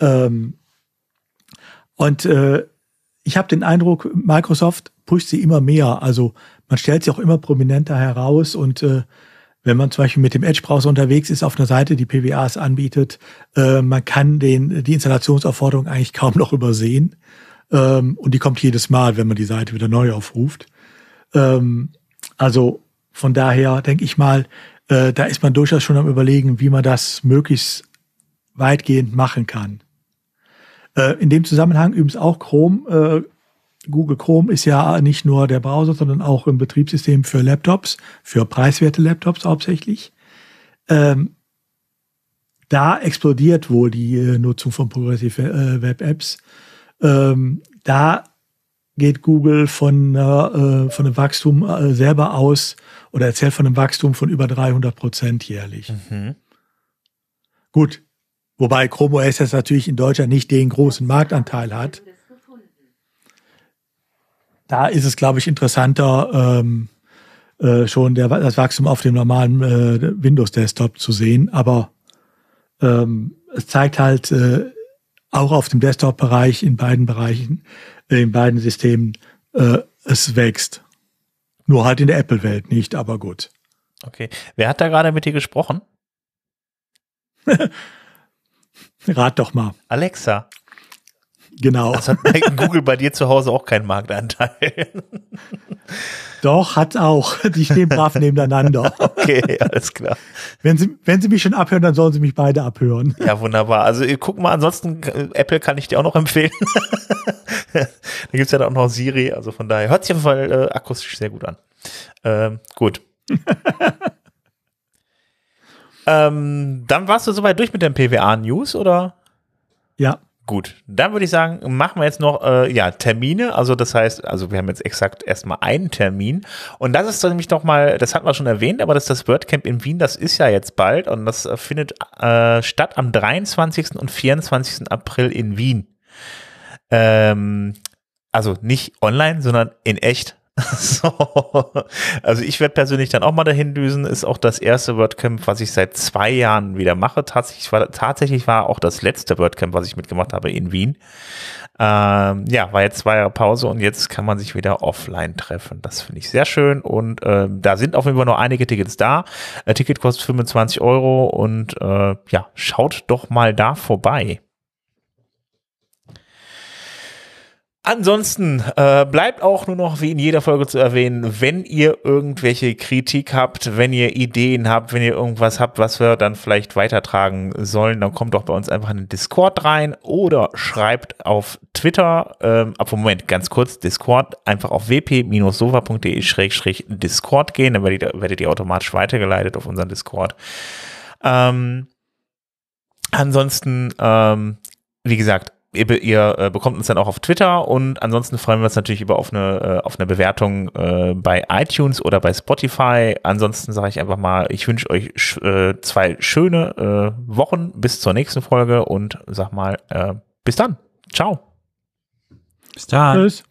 Ähm, und äh, ich habe den Eindruck, Microsoft pusht sie immer mehr. Also man stellt sie auch immer prominenter heraus und äh, wenn man zum Beispiel mit dem Edge-Browser unterwegs ist auf einer Seite, die PWAs anbietet, äh, man kann den, die Installationsaufforderung eigentlich kaum noch übersehen. Ähm, und die kommt jedes Mal, wenn man die Seite wieder neu aufruft. Ähm, also von daher denke ich mal, äh, da ist man durchaus schon am überlegen, wie man das möglichst weitgehend machen kann. Äh, in dem Zusammenhang übrigens auch Chrome. Äh, Google Chrome ist ja nicht nur der Browser, sondern auch ein Betriebssystem für Laptops, für preiswerte Laptops hauptsächlich. Ähm, da explodiert wohl die äh, Nutzung von Progressive Web Apps. Ähm, da geht Google von, äh, von einem Wachstum äh, selber aus oder erzählt von einem Wachstum von über 300 Prozent jährlich. Mhm. Gut, wobei Chrome OS jetzt natürlich in Deutschland nicht den großen Marktanteil hat. Da ist es, glaube ich, interessanter, ähm, äh, schon der, das Wachstum auf dem normalen äh, Windows-Desktop zu sehen. Aber ähm, es zeigt halt, äh, auch auf dem Desktop-Bereich in beiden Bereichen, äh, in beiden Systemen, äh, es wächst. Nur halt in der Apple-Welt nicht, aber gut. Okay. Wer hat da gerade mit dir gesprochen? Rat doch mal. Alexa. Genau. Das hat Google bei dir zu Hause auch keinen Marktanteil. Doch, hat auch. Die stehen brav nebeneinander. Okay, alles klar. Wenn Sie, wenn Sie mich schon abhören, dann sollen Sie mich beide abhören. Ja, wunderbar. Also guck mal, ansonsten, äh, Apple kann ich dir auch noch empfehlen. da gibt's ja da auch noch Siri, also von daher hört sich auf jeden Fall äh, akustisch sehr gut an. Ähm, gut. ähm, dann warst du soweit durch mit den PWA-News, oder? Ja. Gut, dann würde ich sagen, machen wir jetzt noch äh, ja Termine. Also das heißt, also wir haben jetzt exakt erstmal einen Termin und das ist nämlich noch mal, das hatten wir schon erwähnt, aber das ist das WordCamp in Wien. Das ist ja jetzt bald und das äh, findet äh, statt am 23. und 24. April in Wien. Ähm, also nicht online, sondern in echt. So. Also ich werde persönlich dann auch mal dahin düsen. Ist auch das erste WordCamp, was ich seit zwei Jahren wieder mache. Tatsächlich war, tatsächlich war auch das letzte WordCamp, was ich mitgemacht habe in Wien. Ähm, ja, war jetzt zwei Jahre Pause und jetzt kann man sich wieder offline treffen. Das finde ich sehr schön und äh, da sind auf jeden Fall noch einige Tickets da. Ein Ticket kostet 25 Euro und äh, ja, schaut doch mal da vorbei. Ansonsten äh, bleibt auch nur noch wie in jeder Folge zu erwähnen, wenn ihr irgendwelche Kritik habt, wenn ihr Ideen habt, wenn ihr irgendwas habt, was wir dann vielleicht weitertragen sollen, dann kommt doch bei uns einfach in den Discord rein oder schreibt auf Twitter, ähm, ab Moment, ganz kurz, Discord, einfach auf wp-sofa.de-discord gehen, dann werdet ihr, werdet ihr automatisch weitergeleitet auf unseren Discord. Ähm, ansonsten, ähm, wie gesagt, ihr, ihr äh, bekommt uns dann auch auf Twitter und ansonsten freuen wir uns natürlich über auf eine, äh, auf eine Bewertung äh, bei iTunes oder bei Spotify. Ansonsten sage ich einfach mal, ich wünsche euch sch äh, zwei schöne äh, Wochen bis zur nächsten Folge und sag mal, äh, bis dann. Ciao. Bis dann. Tschüss.